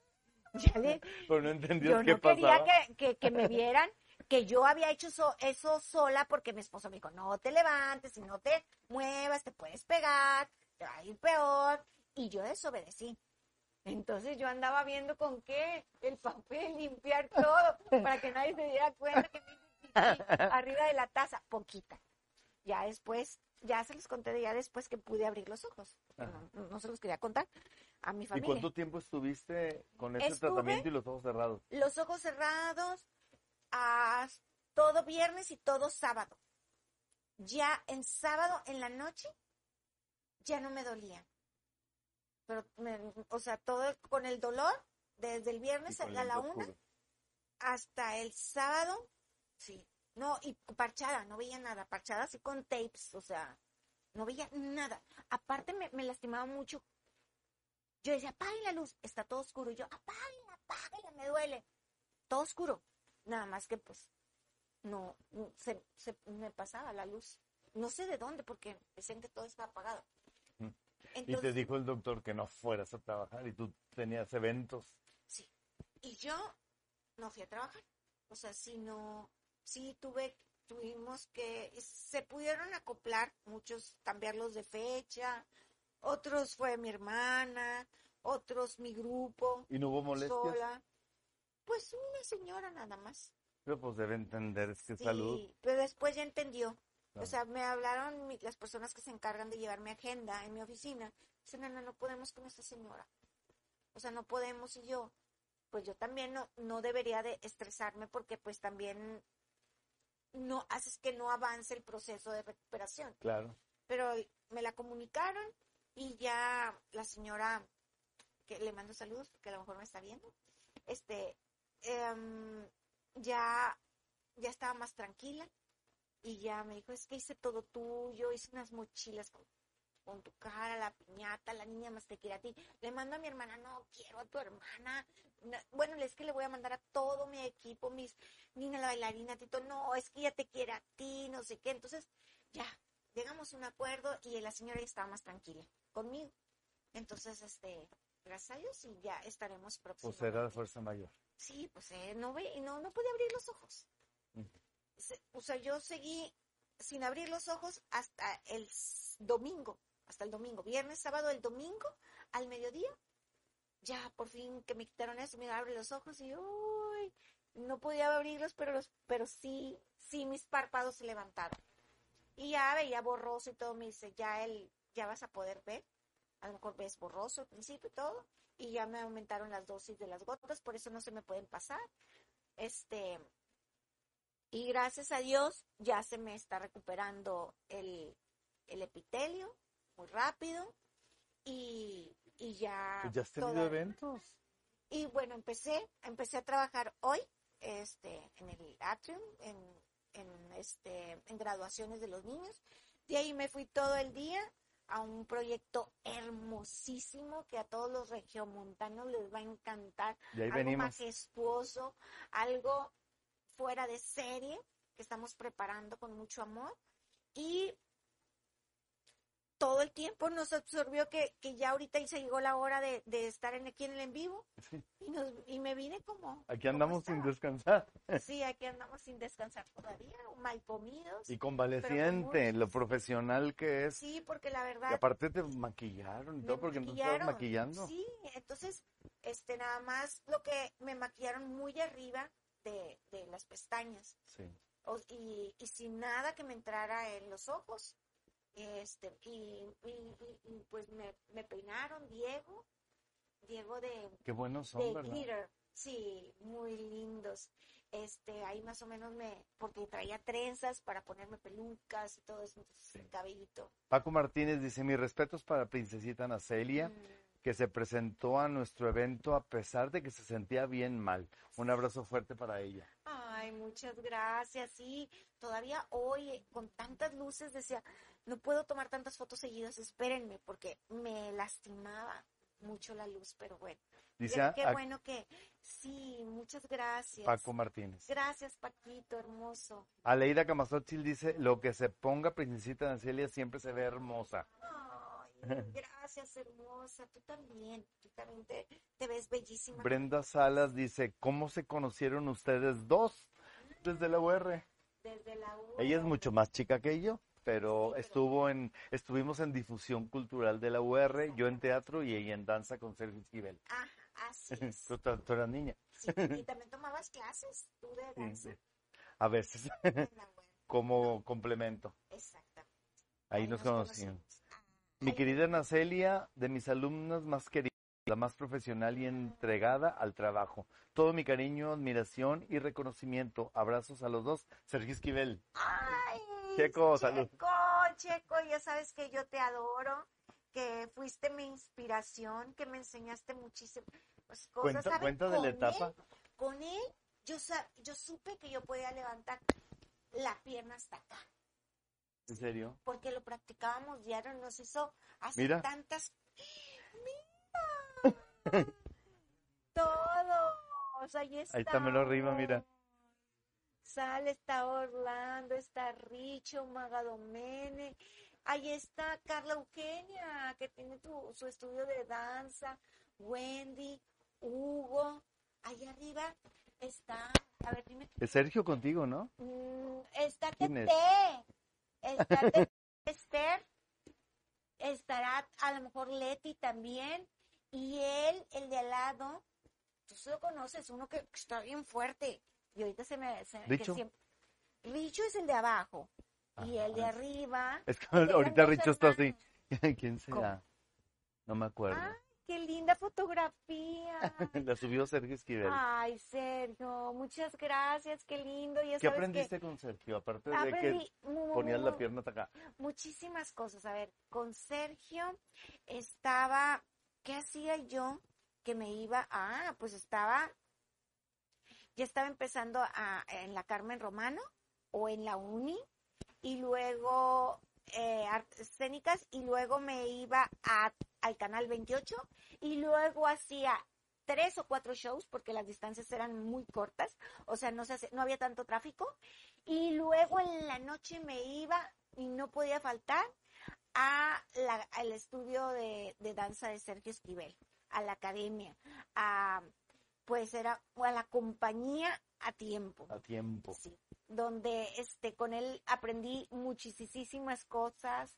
Ya le, Pero no entendías yo qué no quería que, que, que me vieran que yo había hecho eso, eso sola porque mi esposo me dijo, no te levantes y no te muevas, te puedes pegar, te va a ir peor. Y yo desobedecí. Entonces yo andaba viendo con qué, el papel, limpiar todo, para que nadie se diera cuenta que me arriba de la taza, poquita. Ya después, ya se los conté de ya después que pude abrir los ojos. No, no se los quería contar a mi ¿Y familia. cuánto tiempo estuviste con ese Estuve- tratamiento y los ojos cerrados? los ojos cerrados a todo viernes y todo sábado. Ya en sábado en la noche ya no me dolía. Pero, me- o sea, todo con el dolor desde el viernes a la una hasta el sábado, sí. No, y parchada, no veía nada, parchada así con tapes, o sea, no veía nada. Aparte me, me lastimaba mucho. Yo decía, apaguen la luz, está todo oscuro. Y yo, apaguen, apaguen, me duele. Todo oscuro. Nada más que pues, no, se, se me pasaba la luz. No sé de dónde, porque que todo estaba apagado. Mm. Y te dijo el doctor que no fueras a trabajar y tú tenías eventos. Sí. Y yo no fui a trabajar. O sea, si no, sí tuve, tuvimos que, se pudieron acoplar muchos, cambiarlos de fecha, otros fue mi hermana, otros mi grupo, ¿Y no hubo molestias? sola. Pues una señora nada más. Pero pues debe entender es que Sí, salud. pero después ya entendió. Claro. O sea, me hablaron mi- las personas que se encargan de llevar mi agenda en mi oficina. Dicen, nena, no podemos con esta señora. O sea, no podemos. Y yo, pues yo también no, no debería de estresarme porque pues también no haces que no avance el proceso de recuperación. Claro. Pero me la comunicaron y ya la señora, que le mando saludos porque a lo mejor me está viendo, este, em, ya, ya estaba más tranquila y ya me dijo, es que hice todo tuyo, hice unas mochilas con, con tu cara, la piñata, la niña más te quiere a ti. Le mando a mi hermana, no, quiero a tu hermana. No, bueno, es que le voy a mandar a todo mi equipo, mis, Nina la bailarina, Tito, no, es que ella te quiere a ti, no sé qué. Entonces, ya, llegamos a un acuerdo y la señora ya estaba más tranquila conmigo. Entonces, este, gracias a Dios, y ya estaremos Pues próximos. era de fuerza mayor. Sí, pues eh, no, ve, no, no podía abrir los ojos. Se- O sea, yo seguí sin abrir los ojos hasta el domingo, hasta el domingo, viernes, sábado, el domingo, al mediodía, ya por fin que me quitaron eso, me abre los ojos y uy, no podía abrirlos, pero los, pero sí, sí mis párpados se levantaron. Y ya veía borroso y todo, me dice, ya el, ya vas a poder ver, a lo mejor ves borroso al principio y todo, y ya me aumentaron las dosis de las gotas, por eso no se me pueden pasar. Este, y gracias a Dios ya se me está recuperando el, el epitelio muy rápido y, y ya. Ya has tenido toda- eventos. Y bueno, empecé, empecé a trabajar hoy, este, en el atrium, en, en este, en graduaciones de los niños. De ahí me fui todo el día a un proyecto hermosísimo que a todos los regiomontanos les va a encantar Y ahí algo venimos. majestuoso, algo fuera de serie que estamos preparando con mucho amor y todo el tiempo nos absorbió que, que ya ahorita se llegó la hora de, de estar en, aquí en el en vivo Sí. y, nos, y me vine como... Aquí como andamos sin descansar. Sí, aquí andamos sin descansar todavía, mal comidos. Y convaleciente, lo profesional que es. Sí, porque la Y verdad... aparte te maquillaron y todo porque no estabas maquillando. Sí, entonces, este, nada más lo que me maquillaron muy arriba de, de las pestañas. Sí. o- y, y sin nada que me entrara en los ojos. Este, y, y- pues me, me peinaron Diego, Diego de, Qué buenos de son, ¿verdad? glitter, sí, muy lindos. Este, ahí más o menos me, porque traía trenzas para ponerme pelucas y todo eso, entonces, el cabellito. Paco Martínez dice, mis respetos para Princesita Nacelia, Mm, que se presentó a nuestro evento a pesar de que se sentía bien mal. Un abrazo fuerte para ella. Ay, muchas gracias. Sí, todavía hoy eh, con tantas luces decía, no puedo tomar tantas fotos seguidas, espérenme, porque me lastimaba mucho la luz, pero bueno. Dice Qué- a- bueno que sí, muchas gracias. Paco Martínez. Gracias, Paquito, hermoso. Aleida Camazochil dice, lo que se ponga Princesita Nacelia siempre se ve hermosa. Ay, gracias, hermosa. Tú también, tú también te, te ves bellísima. Brenda Salas dice, ¿cómo se conocieron ustedes dos? Desde la UR. Desde la U. Ella es mucho más chica que yo, pero estuvo en, estuvimos en difusión cultural de la UR, yo en teatro y ella en danza con Sergio Esquivel. Ah, así es. Tú, eras niña, Sí, y también tomabas clases, tú de danza. sí. a veces, como complemento. Exactamente. Ahí nos conocimos. Mi Ahí- querida Nacelia, de mis alumnas más queridas, la más profesional y entregada al trabajo. Todo mi cariño, admiración y reconocimiento. Abrazos a los dos. Sergio Esquivel. Ay, Checo, salud. Checo, Checo, ya sabes que yo te adoro, que fuiste mi inspiración, que me enseñaste muchísimas cosas. Cuenta, ¿saben? cuenta de la etapa. él- con él, yo, yo supe que yo podía levantar la pierna hasta acá, ¿En serio? porque lo practicábamos diario, nos hizo hacer Mira. tantas... ¡Mira! Todos, ahí está. Ahí está Melo arriba, mira. Sale, está Orlando, está Richo, Magadomene. Ahí está Carla Eugenia, que tiene tu- su estudio de danza. Wendy, Hugo. Ahí arriba está, a ver, dime. Es Sergio contigo, ¿no? Mm, está. Tete. Está Tete Esther. Estará a lo mejor Leti también. Y él, el de al lado, tú se lo conoces, uno que está bien fuerte. Y ahorita se me... se- que ¿Richo? siempre- Richo es el de abajo. Y el de Ah, arriba... Es que ahorita Richo está así. ¿Quién será? No me acuerdo. ¡Ay, qué linda fotografía! La subió Sergio Esquivel. Ay, Sergio, muchas gracias, qué lindo. Ya ¿Qué sabes que aprendiste con Sergio? Aparte de que ponías la pierna hasta acá. muchísimas cosas. A ver, con Sergio estaba, ¿qué hacía yo? Que me iba, ah, pues estaba, ya estaba empezando en la Carmen Romano o en la Uni y luego eh, artes escénicas y luego me iba al Canal 28 y luego hacía tres o cuatro shows porque las distancias eran muy cortas, o sea, no se hace- no había tanto tráfico y luego en la noche me iba y no podía faltar a la- al estudio de, de danza de Sergio Esquivel. a la academia, a pues era a la compañía a tiempo. A tiempo. Sí, donde este con él aprendí muchísimas cosas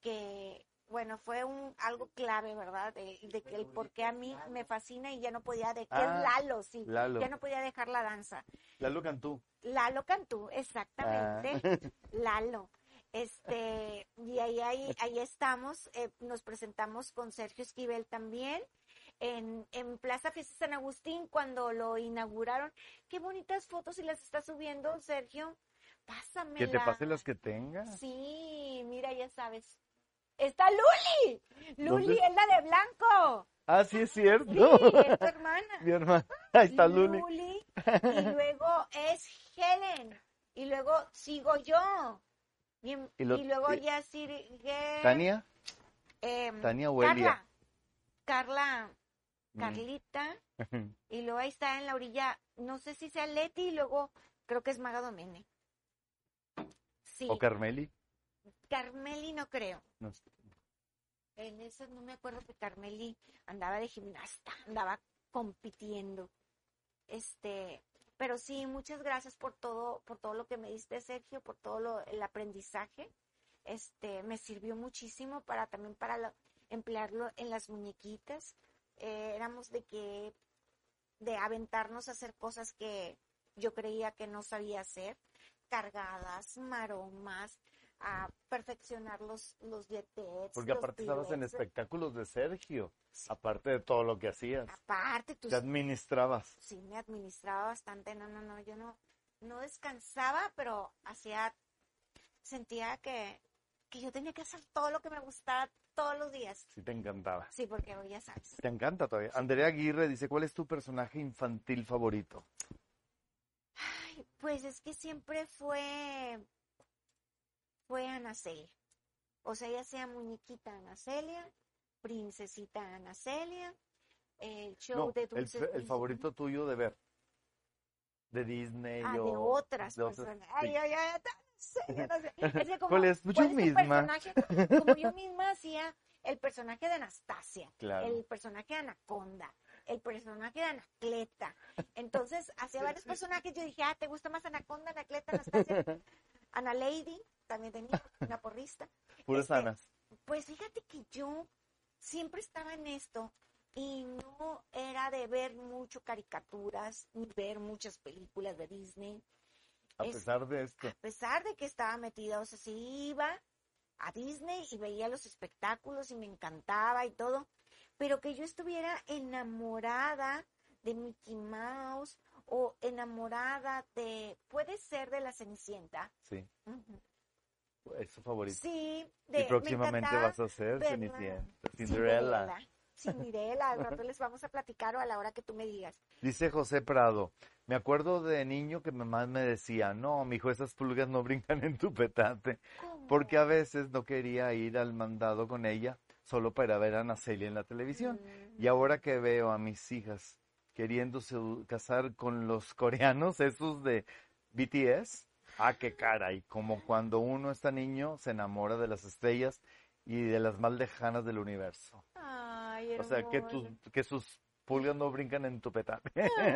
que bueno, fue un algo clave, ¿verdad? De, que el por qué a mí me fascina y ya no podía de que Ah, Lalo, sí, Lalo. ya no podía dejar la danza. Lalo Cantú. Lalo Cantú, exactamente. Ah. Lalo. Este, y ahí, ahí, ahí estamos, eh, nos presentamos con Sergio Esquivel también en, en Plaza Fiesta San Agustín cuando lo inauguraron. Qué bonitas fotos y las está subiendo, Sergio. Pásame. Que te pase las que tengas. Sí, mira, ya sabes. Está Luli. Luli ¿Dónde? es la de blanco. Ah, sí, es cierto. Sí, es tu hermana. Mi hermana. Ahí está Luli. y luego es Helen, y luego sigo yo. Y, Y lo- y luego ya sigue Tania. em, Tania Huelia. Carla, Carla. Carlita, y luego ahí está en la orilla, no sé si sea Leti, y luego creo que es Maga Domene. Sí, O Carmeli. Carmeli no creo. No. En eso no me acuerdo que Carmeli andaba de gimnasta, andaba compitiendo. Este, pero sí, muchas gracias por todo, por todo lo que me diste, Sergio, por todo lo, el aprendizaje. Este, me sirvió muchísimo para también para lo- emplearlo en las muñequitas. Eh, éramos de que, de aventarnos a hacer cosas que yo creía que no sabía hacer, cargadas, maromas, a perfeccionar los, los dietetes. Porque los aparte estabas en espectáculos de Sergio. Aparte de todo lo que hacías. Aparte, tus Te administrabas. sí me administraba bastante, no, no, no, yo no, no descansaba, pero hacía, sentía que, que yo tenía que hacer todo lo que me gustaba todos los días. Sí, te encantaba. Sí, porque ya sabes. Te encanta todavía. Andrea Aguirre dice, ¿cuál es tu personaje infantil favorito? Ay, pues es que siempre fue, fue Ana Celia. O sea, ya sea muñequita Ana Celia, princesita Ana Celia, el show No, de el, dulces. el Príncipes. favorito tuyo de ver. De Disney Ah, de o otras de otras- personas. Ay, sí. ay, ay, no sé, yo no sé. Es que como, ¿Cuál es? Yo ¿cuál tu misma. personaje? Como yo misma hacía el personaje de Anastasia, Claro. el personaje de Anaconda, el personaje de Anacleta. Entonces, hacía varios personajes. Yo dije, ah, ¿te gusta más Anaconda, Anacleta, Anastasia? Ana Lady, también tenía, una porrista. Puras Este, sanas. Pues fíjate que yo siempre estaba en esto y no era de ver mucho caricaturas ni ver muchas películas de Disney. A es- pesar de esto. A pesar de que estaba metida, o sea, sí iba a Disney y veía los espectáculos y me encantaba y todo, pero que yo estuviera enamorada de Mickey Mouse o enamorada de, puede ser de la Cenicienta. Sí, es su favorito. Sí, de, y me próximamente vas a ser. Cenicienta. Cinderella. Cinderella, al rato les vamos a platicar o a la hora que tú me digas. Dice José Prado, me acuerdo de niño que mamá me decía, no, mijo, esas pulgas no brincan en tu petate, ¿Cómo? porque a veces no quería ir al mandado con ella solo para ver a Celia en la televisión. Mm, Y ahora que veo a mis hijas queriéndose casar con los coreanos, esos de BTS, ah, qué caray, como cuando uno está niño se enamora de las estrellas y de las más lejanas del universo. Ay, O sea, que, tus, que sus pulgas no brincan en tu petate.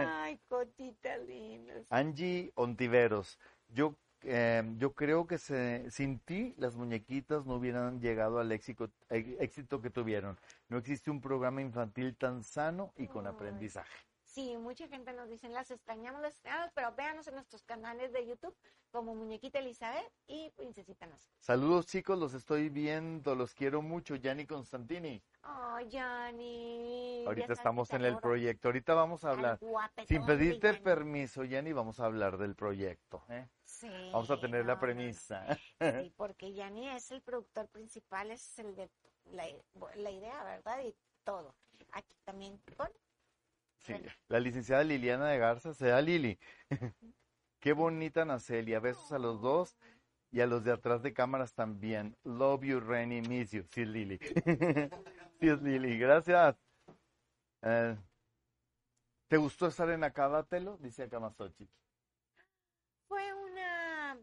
Ay, cotita linda. Angie Ontiveros, yo, eh, yo creo que se- sin ti las muñequitas no hubieran llegado al éxito, eh, éxito que tuvieron. No existe un programa infantil tan sano y con Ay. aprendizaje. Sí, mucha gente nos dice, las extrañamos, las extrañamos, pero véanos en nuestros canales de YouTube como Muñequita Elizabeth y Princesita Nos. Saludos chicos, los estoy viendo, los quiero mucho, Gianni Constantini. Ay, Yanni. ya Ahorita estamos en el proyecto, ahorita vamos a hablar. guapetón Sin pedirte Yanni. permiso, Gianni, vamos a hablar del proyecto. ¿eh? Sí, Vamos a tener no, la premisa. Sí, porque Yanni es el productor principal, es el de la, la idea, ¿verdad? Y todo. Aquí también con Sí, la licenciada Liliana de Garza, sea Lili. Qué bonita Nacelia, besos a los dos y a los de atrás de cámaras también. Love you, Renny, miss you. Sí es Lili. Sí es Lili, gracias. Eh, ¿Te gustó estar en Acábatelo? Dice Akamasochi. Fue una,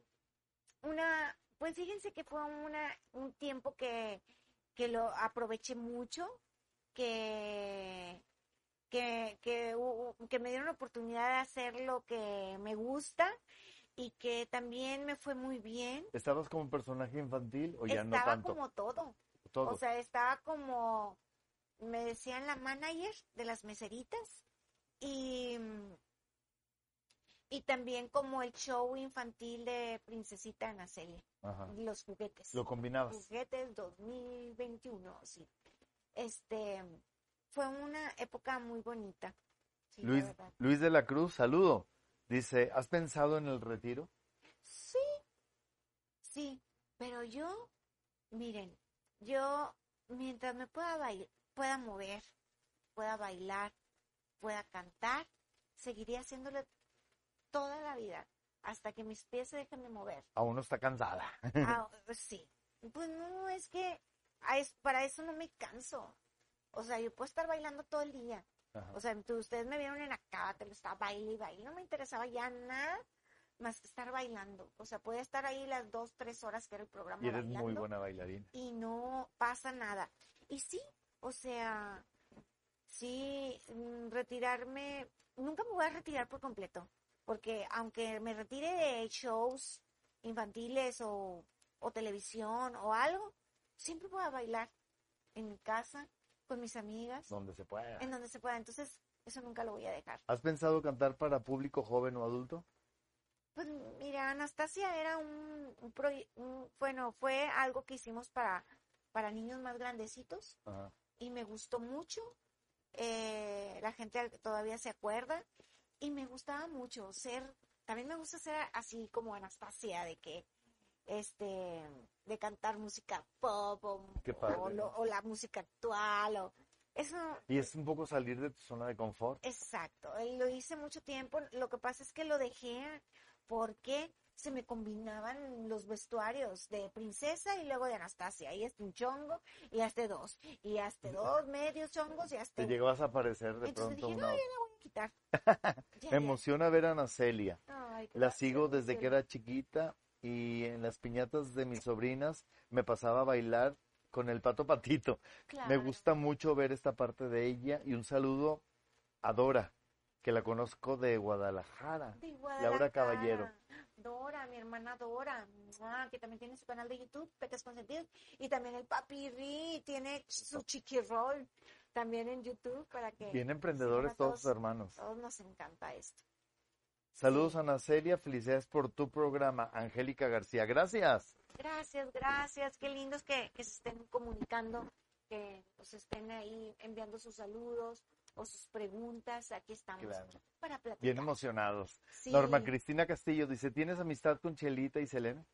una, pues fíjense que fue una, un tiempo que, que lo aproveché mucho, que, que, que, me dieron la oportunidad de hacer lo que me gusta y que también me fue muy bien. ¿Estabas como personaje infantil o ya no Estaba tanto? como todo. Todo. O sea, estaba como, me decían la manager de las meseritas y, y también como el show infantil de Princesita Ana Celia, Ajá. los juguetes. Lo combinabas. Juguetes 2021, sí. Este, fue una época muy bonita. sí, Luis. Luis de la Cruz, saludo. Dice, ¿has pensado en el retiro? Sí, sí, pero yo, miren, yo mientras me pueda bailar, pueda mover, pueda bailar, pueda cantar, seguiría haciéndolo toda la vida, hasta que mis pies se dejen de mover. Aún no está cansada. Ah, sí, pues no, es que para eso no me canso. O sea, yo puedo estar bailando todo el día. Ajá. O sea, tú- ustedes me vieron en acá, te lo estaba baile y baile. No me interesaba ya nada más que estar bailando. O sea, podía estar ahí las dos, tres horas que era el programa Y eres bailando muy buena bailarina. y no pasa nada. Y sí, o sea, sí, mm, retirarme, nunca me voy a retirar por completo, porque aunque me retire de shows infantiles o, o televisión o algo, siempre voy a bailar en mi casa, con mis amigas, Donde se pueda. en donde se pueda. Entonces, eso nunca lo voy a dejar. ¿Has pensado cantar para público joven o adulto? Pues mira, Anastasia era un, un un- bueno, fue algo que hicimos para, para niños más grandecitos Ajá. y me gustó mucho. Eh, la gente todavía se acuerda y me gustaba mucho ser, también me gusta ser así como Anastasia, de que, este, de cantar música pop o, o, o la música actual o eso, Y es un poco salir de tu zona de confort. Exacto, eh, lo hice mucho tiempo. Lo que pasa es que lo dejé porque se me combinaban los vestuarios de princesa y luego de Anastasia. Y este un chongo, y este dos, y este dos medios chongos, y este Te llegabas a aparecer de Entonces pronto dije, una... no, ya la voy a quitar. Ya, Me ya. emociona ver a Ana Celia. Ay, La sigo desde que era chiquita y en las piñatas de mis sobrinas me pasaba a bailar con el pato patito. Me gusta mucho ver esta parte de ella y un saludo a Dora, que la conozco de Guadalajara. De Laura. Caballero. Dora, mi hermana Dora, que también tiene su canal de YouTube, Pecas Consentidos, y también el Papi Ri tiene su chiqui roll también en YouTube para que Bien emprendedores todos sus hermanos. Todos nos encanta esto. Saludos a Ana Celia, felicidades por tu programa. Angélica García, gracias. Gracias, gracias, qué lindos que, que se estén comunicando, que nos estén ahí enviando sus saludos o sus preguntas, aquí estamos Claro. para platicar. Bien emocionados. Sí. Norma Cristina Castillo dice, ¿tienes amistad con Chelita y Selena?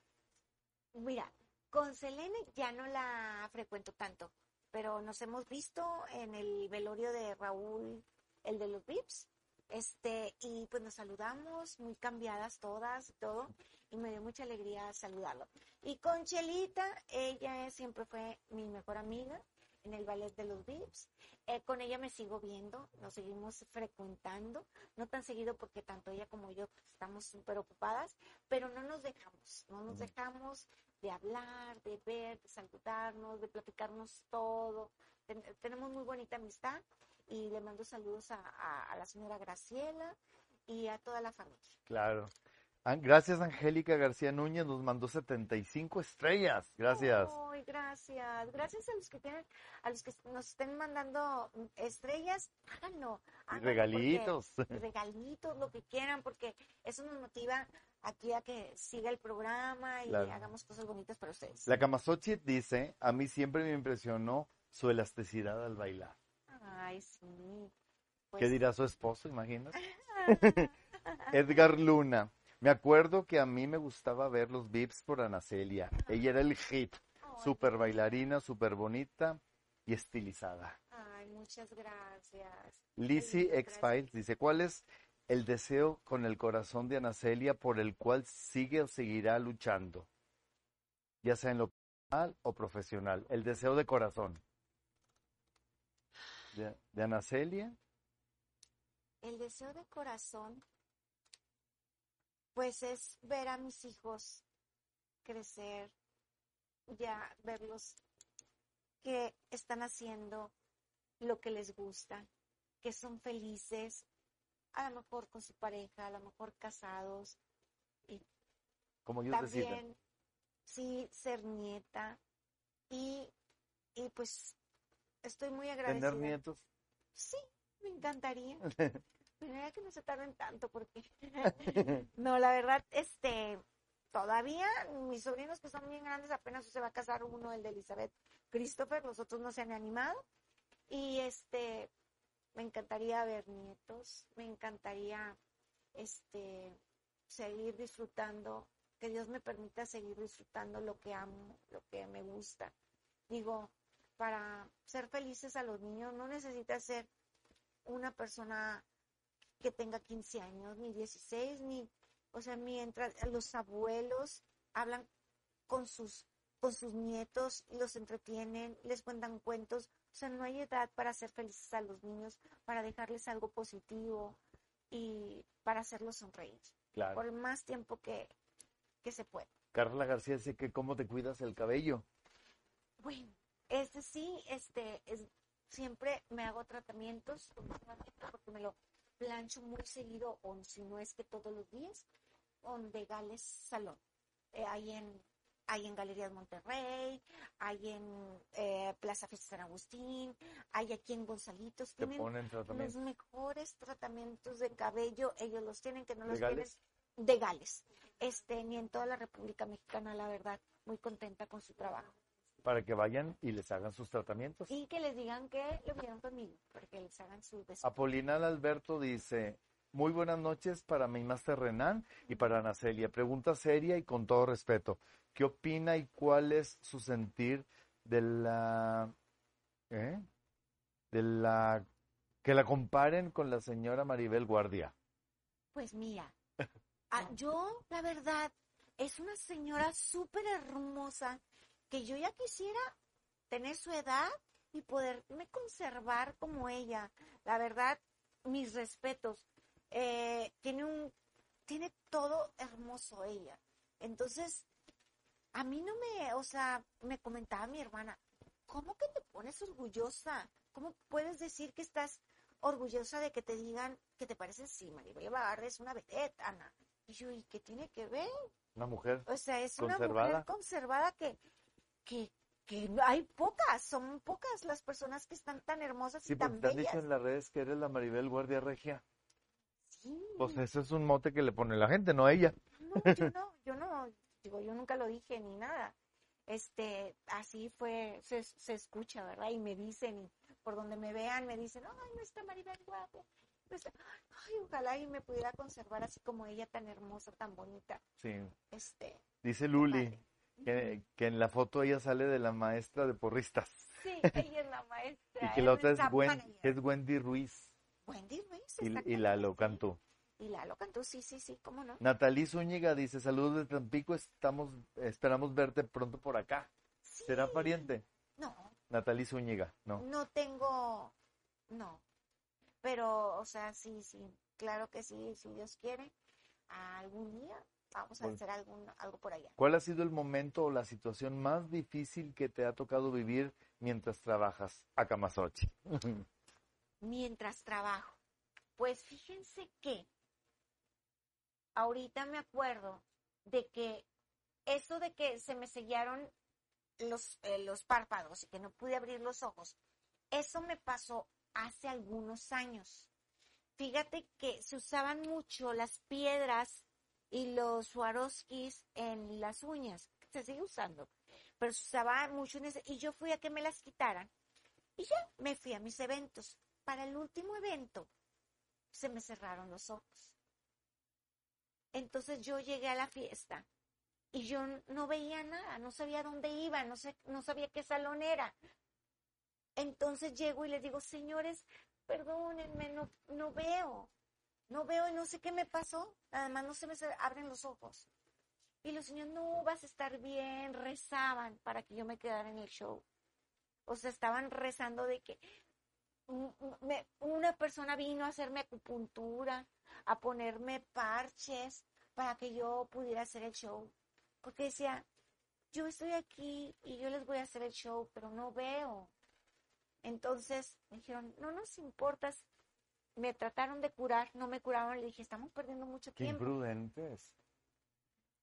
Mira, con Selene ya no la frecuento tanto, pero nos hemos visto en el velorio de Raúl, el de los VIPs, este, y pues nos saludamos, muy cambiadas todas y todo, y me dio mucha alegría saludarlo. Y con Chelita, ella siempre fue mi mejor amiga en el ballet de los VIPs. Eh, con ella me sigo viendo, nos seguimos frecuentando, no tan seguido porque tanto ella como yo estamos súper ocupadas, pero no nos dejamos, no nos dejamos de hablar, de ver, de saludarnos, de platicarnos todo. Ten- tenemos muy bonita amistad y le mando saludos a, a- a la señora Graciela y a toda la familia. Claro. An- Gracias, Angélica García Núñez, nos mandó 75 estrellas. Gracias. Ay, gracias. Gracias a los que tienen, a los que nos estén mandando estrellas, háganlo. Regalitos. porque- regalitos, lo que quieran, porque eso nos motiva aquí a que siga el programa y Claro. hagamos cosas bonitas para ustedes. La Camasochit dice, a mí siempre me impresionó su elasticidad al bailar. Ay, sí. ¿Qué Pues, dirá su esposo, imaginas? Edgar Luna. Me acuerdo que a mí me gustaba ver los VIPs por Ana Celia. Ella era el hit. ay, Súper bailarina, súper bonita y estilizada. Ay, muchas gracias. Lizzie X-Files dice, ¿cuál es el deseo con el corazón de Ana Celia por el cual sigue o seguirá luchando? Ya sea en lo personal o profesional. El deseo de corazón. De, de Ana Celia. El deseo de corazón, pues es ver a mis hijos crecer, ya verlos que están haciendo lo que les gusta, que son felices, a lo mejor con su pareja, a lo mejor casados, Como ellos también, deciden. sí, ser nieta y, y pues estoy muy agradecida. Tener nietos. Sí, me encantaría. Ya que no se tarden tanto porque no, la verdad, este, todavía mis sobrinos que son bien grandes, apenas se va a casar uno, el de Elizabeth Christopher, los otros no se han animado. Y este, me encantaría ver nietos, me encantaría este seguir disfrutando, que Dios me permita seguir disfrutando lo que amo, lo que me gusta. Digo, para ser felices a los niños no necesitas ser una persona que tenga 15 años, ni 16, ni, o sea, mientras los abuelos hablan con sus, con sus nietos, los entretienen, les cuentan cuentos, o sea, no hay edad para ser felices a los niños, para dejarles algo positivo y para hacerlos sonreír Claro. por el más tiempo que, que se pueda. Carla García dice que cómo te cuidas el cabello. Bueno, este sí, este, es, siempre me hago tratamientos porque me lo plancho muy seguido, o si no es que todos los días, con de Gales Salón. Eh, hay en hay en Galerías Monterrey, hay en eh, Plaza Fiesta San Agustín, hay aquí en Gonzalitos. Tienen ponen los mejores tratamientos de cabello, ellos los tienen, que no ¿De los Gales? tienen de Gales. Este, ni en toda la República Mexicana, la verdad, muy contenta con su trabajo. Para que vayan y les hagan sus tratamientos. Y que les digan que lo vieron conmigo, para que les hagan su des- Apolinal Alberto dice, muy buenas noches para mi máster Renan y para Ana Celia. Pregunta seria y con todo respeto. ¿Qué opina y cuál es su sentir de la... ¿eh? de la... que la comparen con la señora Maribel Guardia? Pues mira, ah, yo, la verdad, es una señora súper hermosa que yo ya quisiera tener su edad y poderme conservar como ella. La verdad, mis respetos. Eh, tiene un, tiene todo hermoso ella. Entonces, a mí no me, o sea, me comentaba mi hermana, ¿cómo que te pones orgullosa? ¿Cómo puedes decir que estás orgullosa de que te digan que te pareces? Sí, Maribel Guardia es una vedette, Ana. Y yo, ¿y qué tiene que ver? Una mujer. O sea, es una mujer conservada que, que, que hay pocas, son pocas las personas que están tan hermosas Sí, y porque tan te han dicho en las redes que eres la Maribel Guardia Regia. Sí. Pues eso es un mote que le pone la gente, no ella. No, yo no, yo no, digo, yo nunca lo dije ni nada. Este, así fue, se, se escucha, ¿verdad? Y me dicen, y por donde me vean, me dicen, ay, nuestra Maribel guapo. nuestra- Ay, ojalá y me pudiera conservar así como ella, tan hermosa, tan bonita. Sí. Este, Dice Luli. Que, que en la foto ella sale de la maestra de porristas. Sí, ella es la maestra. Y que la otra es, Gwen- es Wendy Ruiz Wendy Ruiz, y, y Lalo sí. Cantú. Y Lalo Cantú, sí, sí, sí, ¿cómo no? Natalie Zúñiga dice, saludos de Tampico, estamos, esperamos verte pronto por acá. ¿Será pariente? No, Natalie Zúñiga, no. no tengo, no. Pero, o sea, sí, sí, claro que sí, si Dios quiere, algún día vamos a Bueno. hacer algún, algo por allá. ¿Cuál ha sido el momento o la situación más difícil que te ha tocado vivir mientras trabajas a Camasochi? Mientras trabajo. Pues fíjense que ahorita me acuerdo de que eso de que se me sellaron los, eh, los párpados y que no pude abrir los ojos, eso me pasó hace algunos años. Fíjate que se usaban mucho las piedras y los Swarovskis en las uñas. Se sigue usando, pero se usaba mucho en ese. Y yo fui a que me las quitaran. Y ya me fui a mis eventos. Para el último evento se me cerraron los ojos. Entonces yo llegué a la fiesta y yo no veía nada, no sabía dónde iba, no, sé, no sabía qué salón era. Entonces llego y les digo, señores, perdónenme, no, no veo, no veo y no sé qué me pasó, nada más no se me abren los ojos. Y los señores, no, vas a estar bien, rezaban para que yo me quedara en el show. O sea, estaban rezando de que una persona vino a hacerme acupuntura, a ponerme parches para que yo pudiera hacer el show. Porque decía, yo estoy aquí y yo les voy a hacer el show, pero no veo. Entonces me dijeron, no nos importas. Me trataron de curar, no me curaron. Le dije, estamos perdiendo mucho Qué tiempo. imprudentes.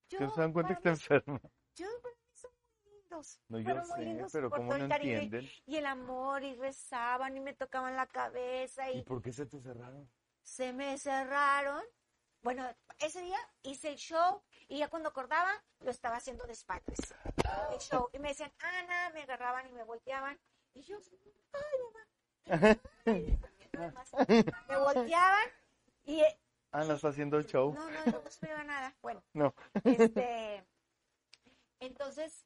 Yo, ¿Que se dan cuenta que está enferma? yo, son muy lindos. No, yo muy sé, lindos pero por ¿cómo todo no entienden? Y el amor, y rezaban, y me tocaban la cabeza, ¿Y y por qué se te cerraron? se me cerraron. Bueno, ese día hice el show, y ya cuando acordaba, lo estaba haciendo de espaldas. El show. Y me decían, Ana, me agarraban y me volteaban. Y yo, ay, mamá. Me volteaban, y eh, Ana está haciendo el show. no, no, no me iba nada. Bueno, No. este, entonces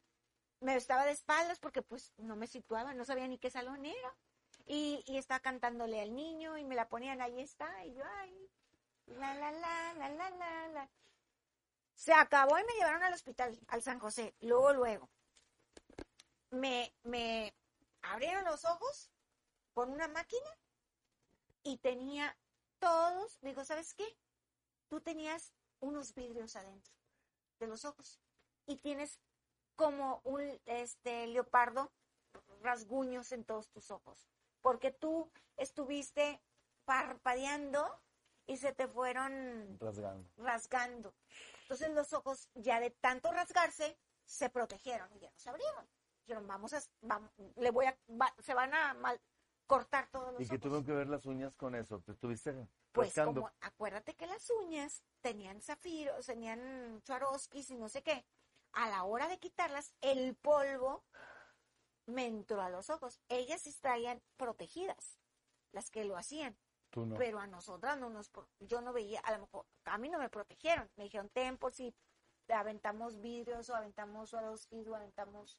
me estaba de espaldas porque pues no me situaba, no sabía ni qué salón era. Y, y estaba cantándole al niño y me la ponían, ahí está, y yo, ay, la, la, la, la, la, la, la. Se acabó y me llevaron al hospital, al San José, luego, luego. Me, me abrieron los ojos con una máquina y tenía todos, me dijo, ¿sabes qué? Tú tenías unos vidrios adentro de los ojos y tienes como un este leopardo rasguños en todos tus ojos porque tú estuviste parpadeando y se te fueron Rasgando. rasgando entonces los ojos ya de tanto rasgarse se protegieron y ya no se abrieron dijeron vamos a vamos, le voy a va- se van a mal cortar todos los ¿Y que ojos tuvo que ver las uñas con eso? ¿Te estuviste pues rascando? como acuérdate que las uñas tenían zafiros, tenían charoskis y no sé qué. A la hora de quitarlas, el polvo me entró a los ojos. Ellas estarían protegidas, las que lo hacían, Tú no. pero a nosotras no nos, yo no veía, a lo mejor a mí no me protegieron. Me dijeron, ten por si aventamos vidrios o aventamos Swarovskis o aventamos.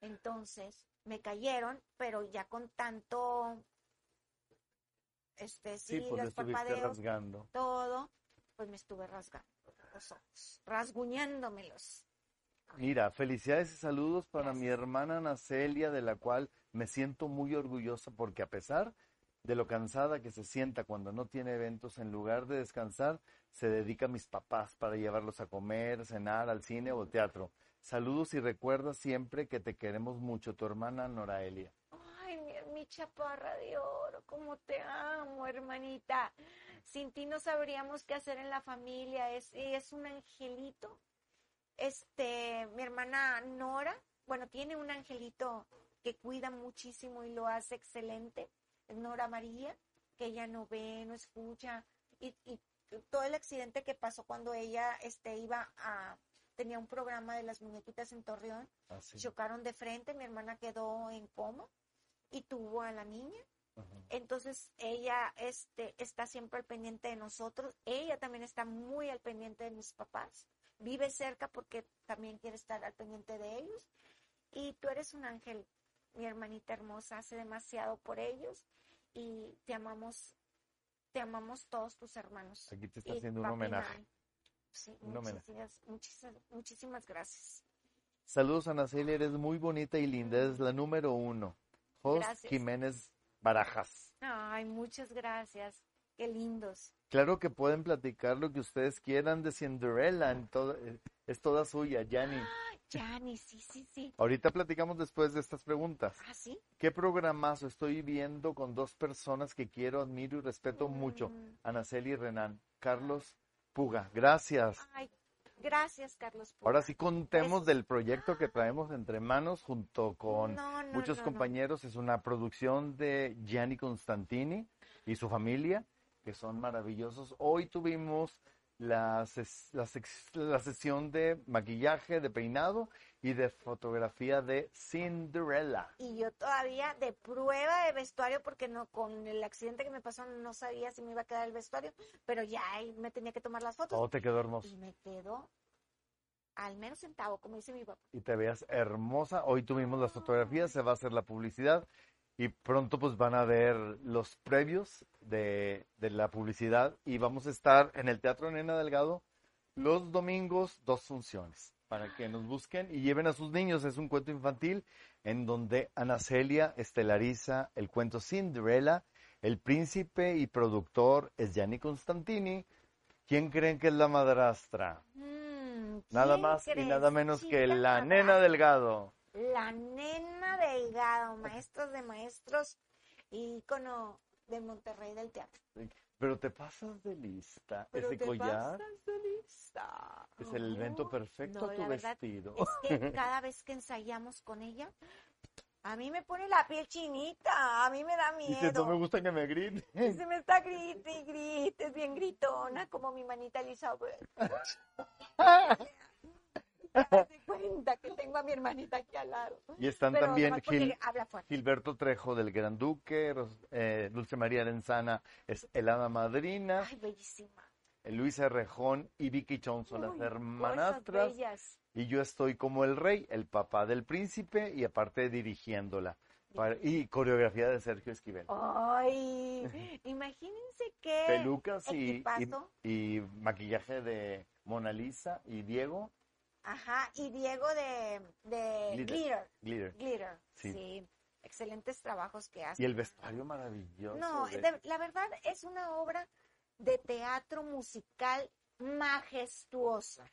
Entonces me cayeron, pero ya con tanto, este, sí, sí, pues los parpadeos, rasgando. todo, pues me estuve rasgando los ojos, rasguñándomelos. Mira, felicidades y saludos para mi hermana Nacelia, de la cual me siento muy orgullosa porque a pesar de lo cansada que se sienta cuando no tiene eventos, en lugar de descansar, se dedica a mis papás para llevarlos a comer, cenar, al cine o al teatro. Saludos y recuerda siempre que te queremos mucho, tu hermana Noraelia. Ay, mi, mi chaparra de oro, cómo te amo, hermanita. Sin ti no sabríamos qué hacer en la familia. Es, es un angelito. Este, mi hermana Nora, bueno, tiene un angelito que cuida muchísimo y lo hace excelente. Nora María, que ella no ve, no escucha. Y, y todo el accidente que pasó cuando ella este, iba a, tenía un programa de las muñequitas en Torreón Así. chocaron de frente, mi hermana quedó en coma y tuvo a la niña. Entonces ella este, está siempre al pendiente de nosotros. Ella también está muy al pendiente de mis papás. Vive cerca porque también quiere estar al pendiente de ellos. Y tú eres un ángel, mi hermanita hermosa. Hace demasiado por ellos y te amamos, te amamos todos tus hermanos. Aquí te está Y haciendo un homenaje. Sí, homenaje. muchísimas, muchísimas, muchísimas gracias. Saludos a Nacelia, eres muy bonita y linda, es la número uno. Jos Gracias. Jiménez Barajas. Ay, muchas gracias. Qué lindos. Claro que pueden platicar lo que ustedes quieran de Cinderella, en todo- eh, es toda suya, Yanni. Ay, Jani, sí, sí, sí. Ahorita platicamos después de estas preguntas. Ah, sí. ¿Qué programazo estoy viendo con dos personas que quiero, admiro y respeto mucho? Mm. Anaceli y Renan. Carlos Puga, gracias. Ay, gracias, Carlos. Puga. Ahora sí contemos del proyecto que traemos entre manos junto con No, no, muchos no, compañeros. Es una producción de Gianni Constantini y su familia, que son maravillosos. Hoy tuvimos la, ses- la la sesión de maquillaje, de peinado y de fotografía de Cinderella. Y yo todavía de prueba de vestuario, porque no con el accidente que me pasó no sabía si me iba a quedar el vestuario, pero ya ahí me tenía que tomar las fotos. Todo te quedó hermoso. Y me quedó al menos centavo, como dice mi papá. y te veas hermosa. Hoy tuvimos las fotografías, se va a hacer la publicidad y pronto pues van a ver los previos de, de la publicidad y vamos a estar en el Teatro Nena Delgado los domingos, dos funciones, para que nos busquen y lleven a sus niños. Es un cuento infantil en donde Ana Celia estelariza el cuento Cinderella, el príncipe y productor es Gianni Constantini. ¿Quién creen que es la madrastra? Mm, Nada ¿quién más y nada menos que la nena Delgado. La nena. Delgado, maestros de maestros, ícono de Monterrey del teatro. Pero te pasas de lista. Pero Ese te collar pasas de lista. es el evento No, perfecto no, a tu la verdad vestido. Es que cada vez que ensayamos con ella, a mí me pone la piel chinita, a mí me da Dice, no me miedo. gusta que me griten. Se me está grite y grite, es bien gritona, como mi manita Elizabeth. Cuenta que tengo a mi hermanita aquí al lado. Y están Pero también Gil-. Gilberto Trejo del Gran Duque, eh, Dulce María Lenzana es el hada madrina, Ay, bellísima. Luisa Rejón y Vicky Chon son las hermanastras. Y yo estoy como el rey, el papá del príncipe y aparte dirigiéndola. Para- y coreografía de Sergio Esquivel. Ay, imagínense qué Pelucas y, y, equipazo. y maquillaje de Mona Lisa y Diego Ajá, y Diego de, de Glitter. Glitter. Glitter. Glitter, Sí. sí. Excelentes trabajos que hace. Y el vestuario maravilloso. No, de- la verdad es una obra de teatro musical majestuosa.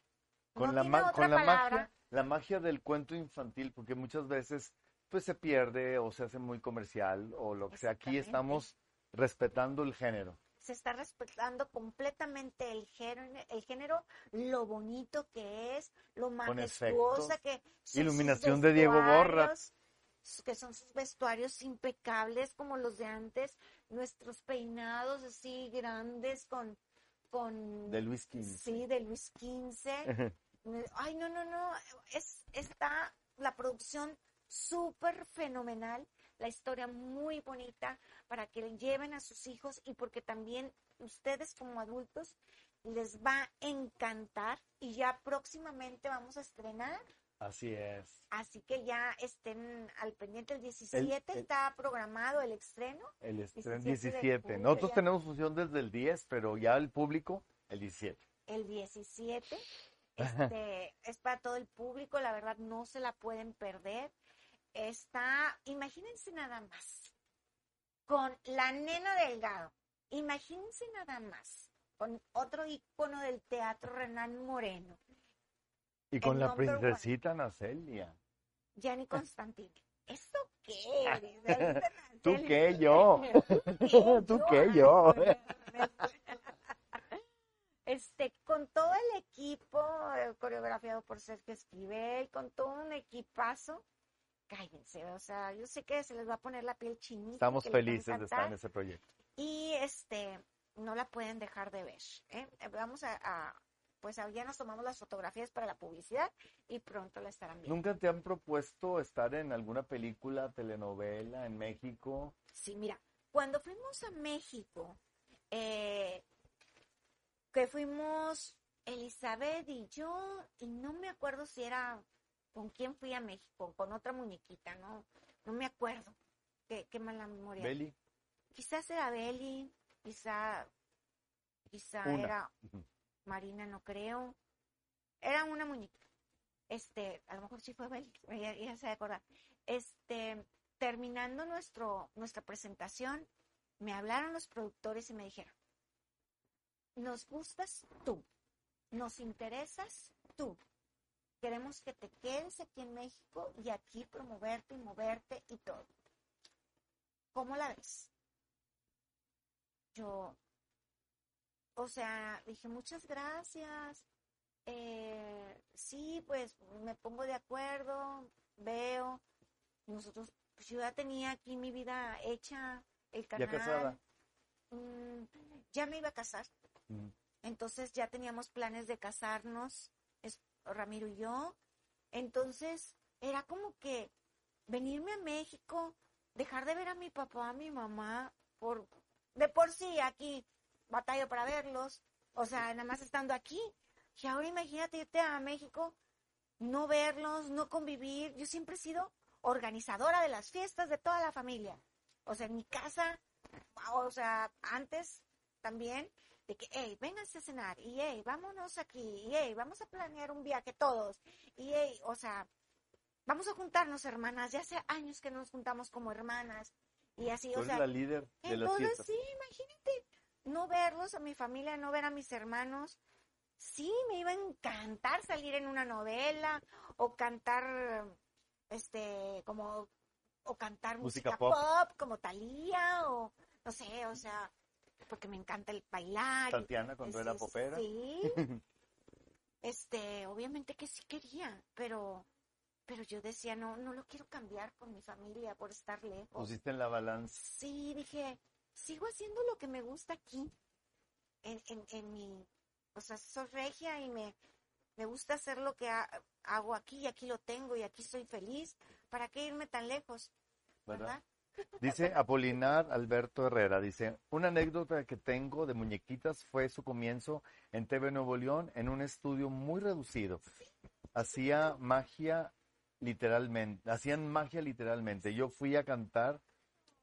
con no la, ma- con la magia, la magia del cuento infantil, porque muchas veces pues se pierde o se hace muy comercial o lo que sea. Aquí estamos respetando el género. Se está respetando completamente el género, el género, lo bonito que es, lo majestuosa que son sus Iluminación de Diego Borra. vestuarios, que son sus vestuarios impecables como los de antes, nuestros peinados así grandes con con De Luis XV. Sí, de Luis XV. Ay, no, no, no. Es, está la producción súper fenomenal, la historia muy bonita para que le lleven a sus hijos y porque también ustedes como adultos les va a encantar y ya próximamente vamos a estrenar, Así es. así que ya estén al pendiente el 17 el- está programado el estreno. El estreno 17 de 17. julio, Nosotros ya. tenemos función desde el 10, pero ya el público el 17. el 17. Este, es para todo el público, la verdad no se la pueden perder. Está, imagínense nada más, con la nena Delgado, imagínense nada más, con otro ícono del teatro, Renan Moreno, Y con la princesita Ana Celia. Gianni Constantini. ¿Esto qué? ¿Tú qué, yo? ¿Tú qué, yo? Este, con todo el equipo eh, coreografiado por Sergio Esquivel, con todo un equipazo, cállense, o sea, yo sé que se les va a poner la piel chinita. Estamos felices de estar en ese proyecto. Y este, no la pueden dejar de ver. ¿eh? Eh, Vamos a, a- pues ya nos tomamos las fotografías para la publicidad y pronto la estarán viendo. ¿Nunca te han propuesto estar en alguna película, telenovela en México? Sí, mira, cuando fuimos a México, eh, que fuimos Elizabeth y yo, y no me acuerdo si era con quién fui a México, con otra muñequita, no, no me acuerdo. Qué, qué mala memoria. Beli. Quizás era Beli, quizá, quizá Una. era. Marina, no creo. Era una muñeca. Este, a lo mejor sí fue Beli, ella, ella se va a acordar. Este, terminando nuestro, nuestra presentación, me hablaron los productores y me dijeron, nos gustas tú, nos interesas tú. Queremos que te quedes aquí en México y aquí promoverte y moverte y todo. ¿Cómo la ves? Yo, o sea, dije, muchas gracias. Eh, sí, pues me pongo de acuerdo, veo. Nosotros, pues yo ya tenía aquí mi vida hecha, el ¿Ya canal. casada? Mm, ya me iba a casar. Mm. Entonces ya teníamos planes de casarnos, Ramiro y yo. Entonces era como que venirme a México, dejar de ver a mi papá, a mi mamá, por de por sí aquí batallo para verlos, o sea, nada más estando aquí. Y ahora imagínate irte a México, no verlos, no convivir. Yo siempre he sido organizadora de las fiestas de toda la familia. O sea, en mi casa, o sea, antes también, de que, hey, vénganse a cenar, y hey, vámonos aquí, y hey, vamos a planear un viaje todos, y hey, o sea, vamos a juntarnos, hermanas, ya hace años que no nos juntamos como hermanas, y así, o sea, la líder de las entonces sí, imagínate, no verlos a mi familia, no ver a mis hermanos, sí, me iba a encantar salir en una novela, o cantar, este, como o cantar Música música, pop. pop. como Thalía o no sé, o sea, porque me encanta el bailar. Tatiana cuando era este, popera. Sí. Este, obviamente que sí quería, pero pero yo decía, no, no lo quiero cambiar con mi familia por estar lejos. Pusiste en la balanza. Sí, dije, sigo haciendo lo que me gusta aquí, en, en, en mi, o sea, soy regia y me, me gusta hacer lo que ha- hago aquí y aquí lo tengo y aquí soy feliz. ¿Para qué irme tan lejos? ¿verdad? ¿Verdad? Dice Apolinar Alberto Herrera, dice, una anécdota que tengo de muñequitas fue su comienzo en TV Nuevo León en un estudio muy reducido. Hacía magia literalmente, hacían magia literalmente. Yo fui a cantar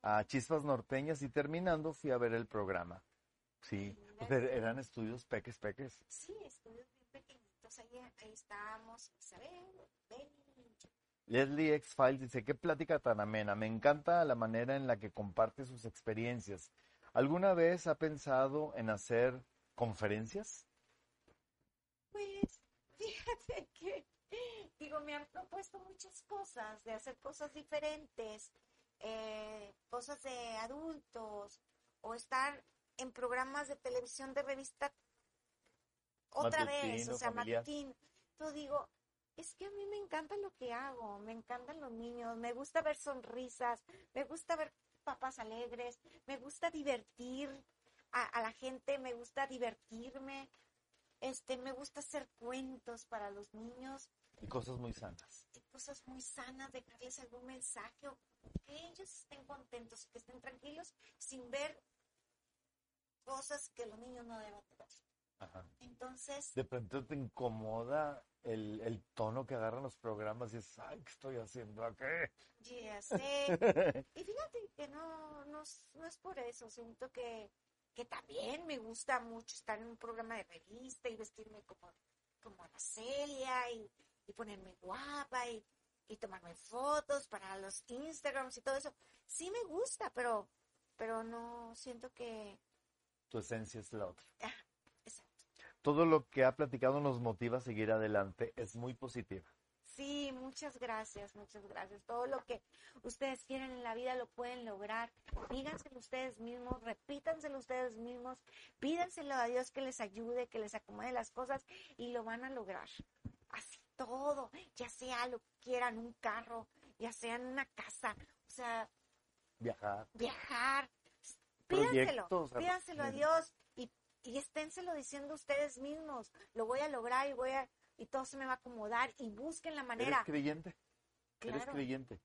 a Chispas Norteñas y terminando fui a ver el programa. Sí, pues eran estudios peques peques. Sí, estudios bien pequeñitos, ahí, ahí estábamos, Isabel, Benny, Leslie X Files dice, qué plática tan amena. Me encanta la manera en la que comparte sus experiencias. ¿Alguna vez ha pensado en hacer conferencias? Pues, fíjate que, digo, me han propuesto muchas cosas, de hacer cosas diferentes, eh, cosas de adultos, o estar en programas de televisión de revista otra vez, o sea, familiar. matutín. Yo digo, es que a mí me encanta lo que hago, me encantan los niños, me gusta ver sonrisas, me gusta ver papás alegres, me gusta divertir a, a la gente, me gusta divertirme, este, me gusta hacer cuentos para los niños, Y cosas muy sanas. y cosas muy sanas, dejarles algún mensaje, o que ellos estén contentos, que estén tranquilos, sin ver cosas que los niños no deben. Ajá. Entonces, De pronto te incomoda el, el tono que agarran los programas y es, ay, ¿qué estoy haciendo aquí? ya sé. Y fíjate que no, no, es- no es por eso, siento que, que también me gusta mucho estar en un programa de revista y vestirme como, como Ana Celia y, y ponerme guapa y, y tomarme fotos para los Instagrams y todo eso. Sí me gusta, pero, pero no siento que... Tu esencia es la otra. Todo lo que ha platicado nos motiva a seguir adelante. Es muy positiva. Sí, muchas gracias, muchas gracias. Todo lo que ustedes quieren en la vida lo pueden lograr. Díganselo ustedes mismos, repítanselo ustedes mismos, pídanselo a Dios que les ayude, que les acomode las cosas y lo van a lograr. Así todo, ya sea lo que quieran, un carro, ya sea en una casa, o sea, Viajar. viajar. Pídanselo, pídanselo a. Dios y, esténselo diciendo ustedes mismos. Lo voy a lograr y voy a, y todo se me va a acomodar y busquen la ¿Eres manera. creyente? ¿Eres Claro, creyente?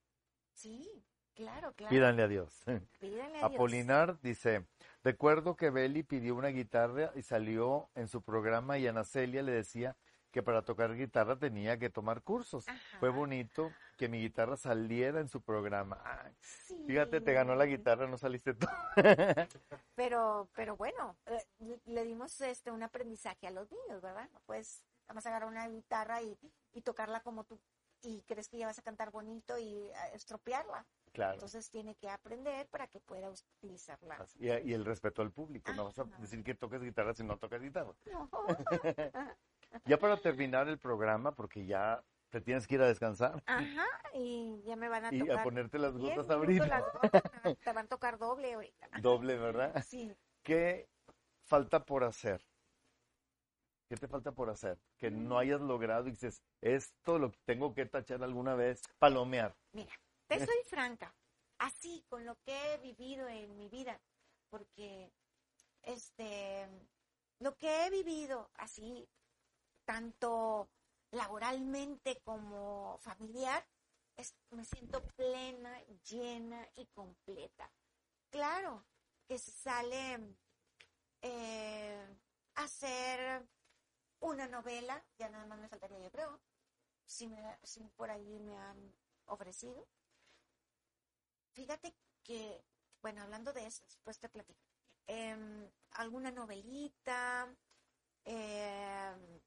sí, claro, claro. Pídanle a Dios. Pídanle a Dios. Apolinar dice, recuerdo que Beli pidió una guitarra y salió en su programa y Ana Celia le decía que para tocar guitarra tenía que tomar cursos. Ajá. Fue bonito que mi guitarra saliera en su programa. Ay, Sí. fíjate, te ganó la guitarra, no saliste tú. Pero, pero bueno, eh, le- le dimos este un aprendizaje a los niños, ¿verdad? No puedes nada más agarrar una guitarra y, y tocarla como tú y crees que ya vas a cantar bonito y estropearla. Claro. Entonces tiene que aprender para que pueda utilizarla. Y, y el respeto al público. No vas a decir que toques guitarra si no tocas guitarra. No. Ya para terminar el programa, porque ya te tienes que ir a descansar Ajá, y ya me van a y tocar. a ponerte las gotas ahorita. las gotas, te van a tocar doble ahorita. Doble, ¿verdad? Sí. ¿Qué falta por hacer? ¿Qué te falta por hacer? Que Mm. no hayas logrado y dices, esto lo tengo que tachar alguna vez, palomear. Mira, te soy franca, así con lo que he vivido en mi vida, porque este, lo que he vivido así, tanto laboralmente como familiar, es, me siento plena, llena y completa. Claro que sale eh, hacer una novela, ya nada más me faltaría, yo creo, si, me, si por ahí me han ofrecido. Fíjate que, bueno, hablando de eso, después te platico. Em, alguna novelita, em,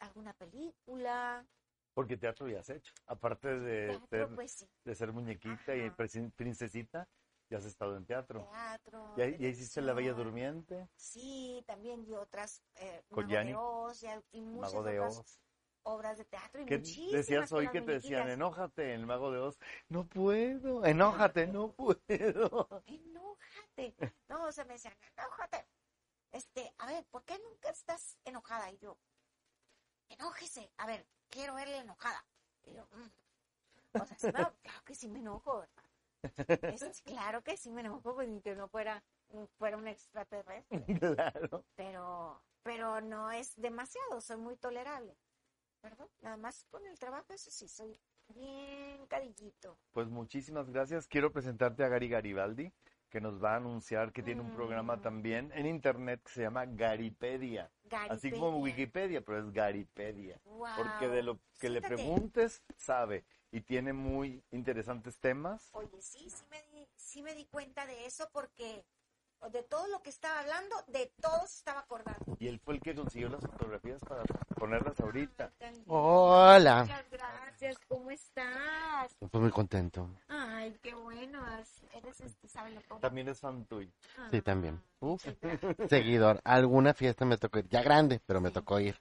alguna película, Porque teatro ya has hecho. Aparte de, teatro, ser, pues sí, de ser muñequita y Ajá. prin- princesita, ya has estado en teatro. teatro. ¿Ya, ya hiciste La Bella. Durmiente? Sí, también y otras, eh, Con Mago Yanni. de Oz y, y muchas Mago de otras Oz. obras de teatro y ¿Qué decías hoy que te decían, enójate, el mago de Oz? No puedo, enójate, no puedo. enójate. No, o sea, me decían, enójate. Este, a ver, ¿por qué nunca estás enojada? Y yo, enójese. A ver, quiero verle enojada. Y yo, "Mm". o sea, sí me- claro que sí me enojo. ¿verdad? Es- claro que sí me enojo, pues ni que no fuera, fuera un extraterrestre. Claro. Pero, pero no es demasiado, soy muy tolerable. ¿Verdad? Nada más con el trabajo, eso sí, soy bien cadillito. Pues muchísimas gracias. Quiero presentarte a Gary Garibaldi, que nos va a anunciar que tiene un programa Mm. también en internet que se llama Garipedia. Así como. Wikipedia, pero es Garipedia. Porque de lo que le preguntes, sabe. Y tiene muy interesantes temas. Oye, sí, sí me, di, sí me di cuenta de eso porque de todo lo que estaba hablando, de todo se estaba acordando. Y él fue el que consiguió las fotografías para ponerlas ahorita. Hola. Muchas gracias, ¿cómo estás? Pues muy contento. Ay, qué bueno, es- eres este, ¿sabes lo que? También es fan tuyo. Sí, también. Uf, gracias. seguidor. Alguna fiesta me tocó ir. Ya grande, pero me tocó ir.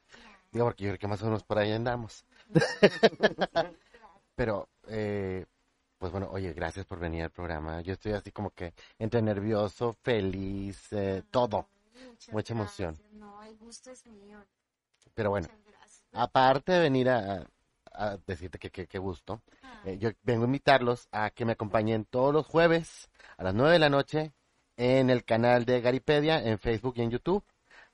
Digo, porque yo creo que más o menos por ahí andamos. Pero, eh, pues bueno, oye, gracias por venir al programa. Yo estoy así como que entre nervioso, feliz, eh, todo. Muchas Mucha emoción. No, el gusto es mío. Pero bueno, aparte de venir a, a decirte que qué gusto, Ah, eh, yo vengo a invitarlos a que me acompañen todos los jueves a las 9 de la noche en el canal de Garipedia en Facebook y en YouTube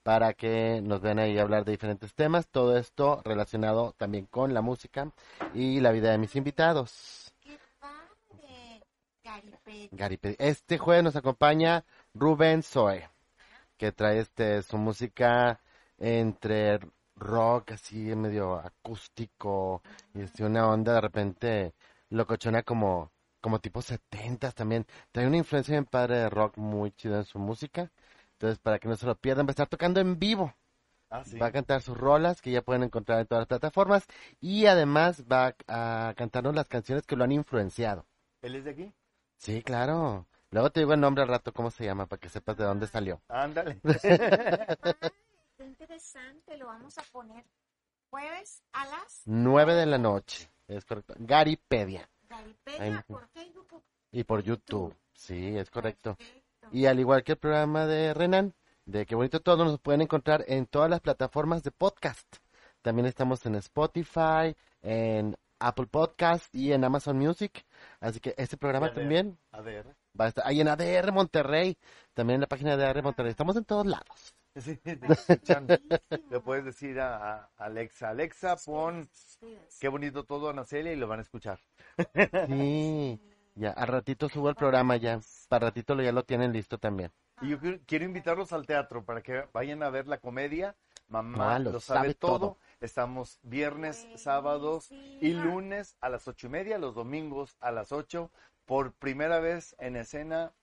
para que nos vean ahí hablar de diferentes temas, todo esto relacionado también con la música y la vida de mis invitados. Este jueves nos acompaña Rubén Zoe, que trae este su música entre rock así medio acústico y este, una onda de repente locochona como como tipo setentas también. Trae una influencia bien padre de rock muy chida en su música. Entonces, para que no se lo pierdan, va a estar tocando en vivo. Ah, sí. Va a cantar sus rolas que ya pueden encontrar en todas las plataformas y además va a cantarnos las canciones que lo han influenciado. ¿Él es de aquí? Sí, claro. Luego te digo el nombre al rato, cómo se llama, para que sepas de dónde salió. Ándale. Ay, qué interesante, lo vamos a poner jueves a las 9 de la noche, es correcto. Garipedia. Garipedia Ahí. por Facebook. Y por YouTube. Sí, es correcto. Perfecto. Y al igual que el programa de Renan, de Qué Bonito Todo, nos pueden encontrar en todas las plataformas de podcast. También estamos en Spotify, en Apple Podcast y en Amazon Music. Así que este programa ADR. también ADR. va a estar ahí en ADR Monterrey, también en la página de ADR Monterrey. Estamos en todos lados. Sí. Le puedes decir a, Alexa, Alexa, pon qué bonito todo Ana Celia y lo van a escuchar. Sí, ya, al ratito subo el programa ya. Para ratito ya lo tienen listo también. Y yo quiero, quiero invitarlos al teatro para que vayan a ver la comedia. Mamá lo lo sabe, sabe todo. todo. Estamos viernes, sábados y lunes a las ocho y media, los domingos a las ocho. Por primera vez en escena,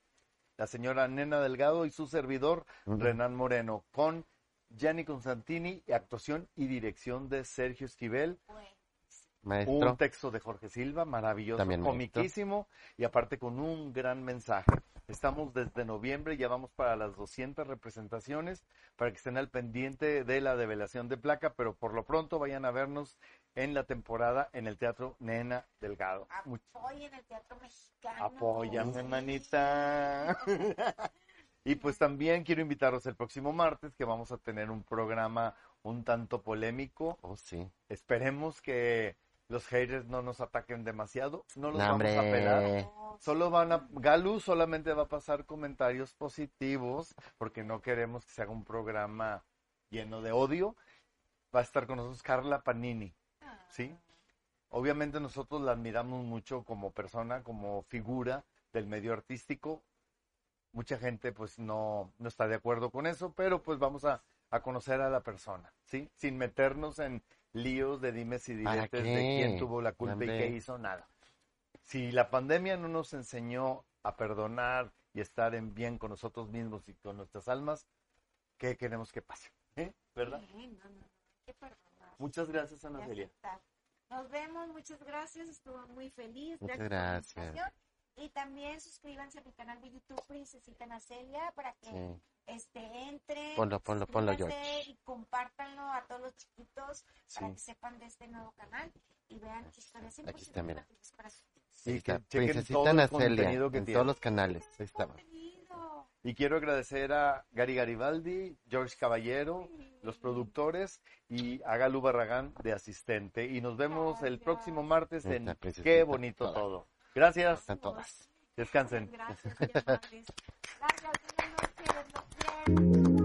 la señora Nena Delgado y su servidor, Ujú. Renan Moreno, con Gianni Constantini, y actuación y dirección de Sergio Esquivel. Maestro. Un texto de Jorge Silva, maravilloso, También maestro. comiquísimo y aparte con un gran mensaje. Estamos desde noviembre, ya vamos para las 200 representaciones, para que estén al pendiente de la develación de placa, pero por lo pronto vayan a vernos en la temporada en el Teatro Nena Delgado. Much- apoyen el teatro mexicano. Apóyame, manita. y pues también quiero invitarlos el próximo martes, que vamos a tener un programa un tanto polémico. Oh, sí. Esperemos que los haters no nos ataquen demasiado. No los No, vamos a pelar. Solo van a, Galu solamente va a pasar comentarios positivos porque no queremos que se haga un programa lleno de odio. Va a estar con nosotros Carla Panini, ¿sí? Obviamente nosotros la admiramos mucho como persona, como figura del medio artístico. Mucha gente pues no, no está de acuerdo con eso, pero pues vamos a, a conocer a la persona, ¿sí? Sin meternos en líos de dimes y ¿Para diretes de quién tuvo la culpa y qué hizo, nada. Si la pandemia no nos enseñó a perdonar y estar en bien con nosotros mismos y con nuestras almas, ¿qué queremos que pase? ¿Eh? ¿Verdad? Sí, no, no. Muchas gracias, Ana Celia. Nos vemos, muchas gracias, estuvo muy feliz. Muchas la gracias. Y también suscríbanse a mi canal de YouTube Princesita Nacelia para que Sí. este entren. Ponlo, ponlo, ponlo, George. Y compártanlo a todos los chiquitos para que sepan de este nuevo canal y vean historias 100% Aquí está, mira. para sus Sí, que Princesita el Nacelia, en tiene. todos los canales. Ahí está. contenido. Y quiero agradecer a Gary Garibaldi, George Caballero, los productores y a Galu Barragán de asistente. Y nos vemos el próximo martes en Qué bonito todo. Gracias. Están todas. Descansen. Gracias. Gracias, buenas noches.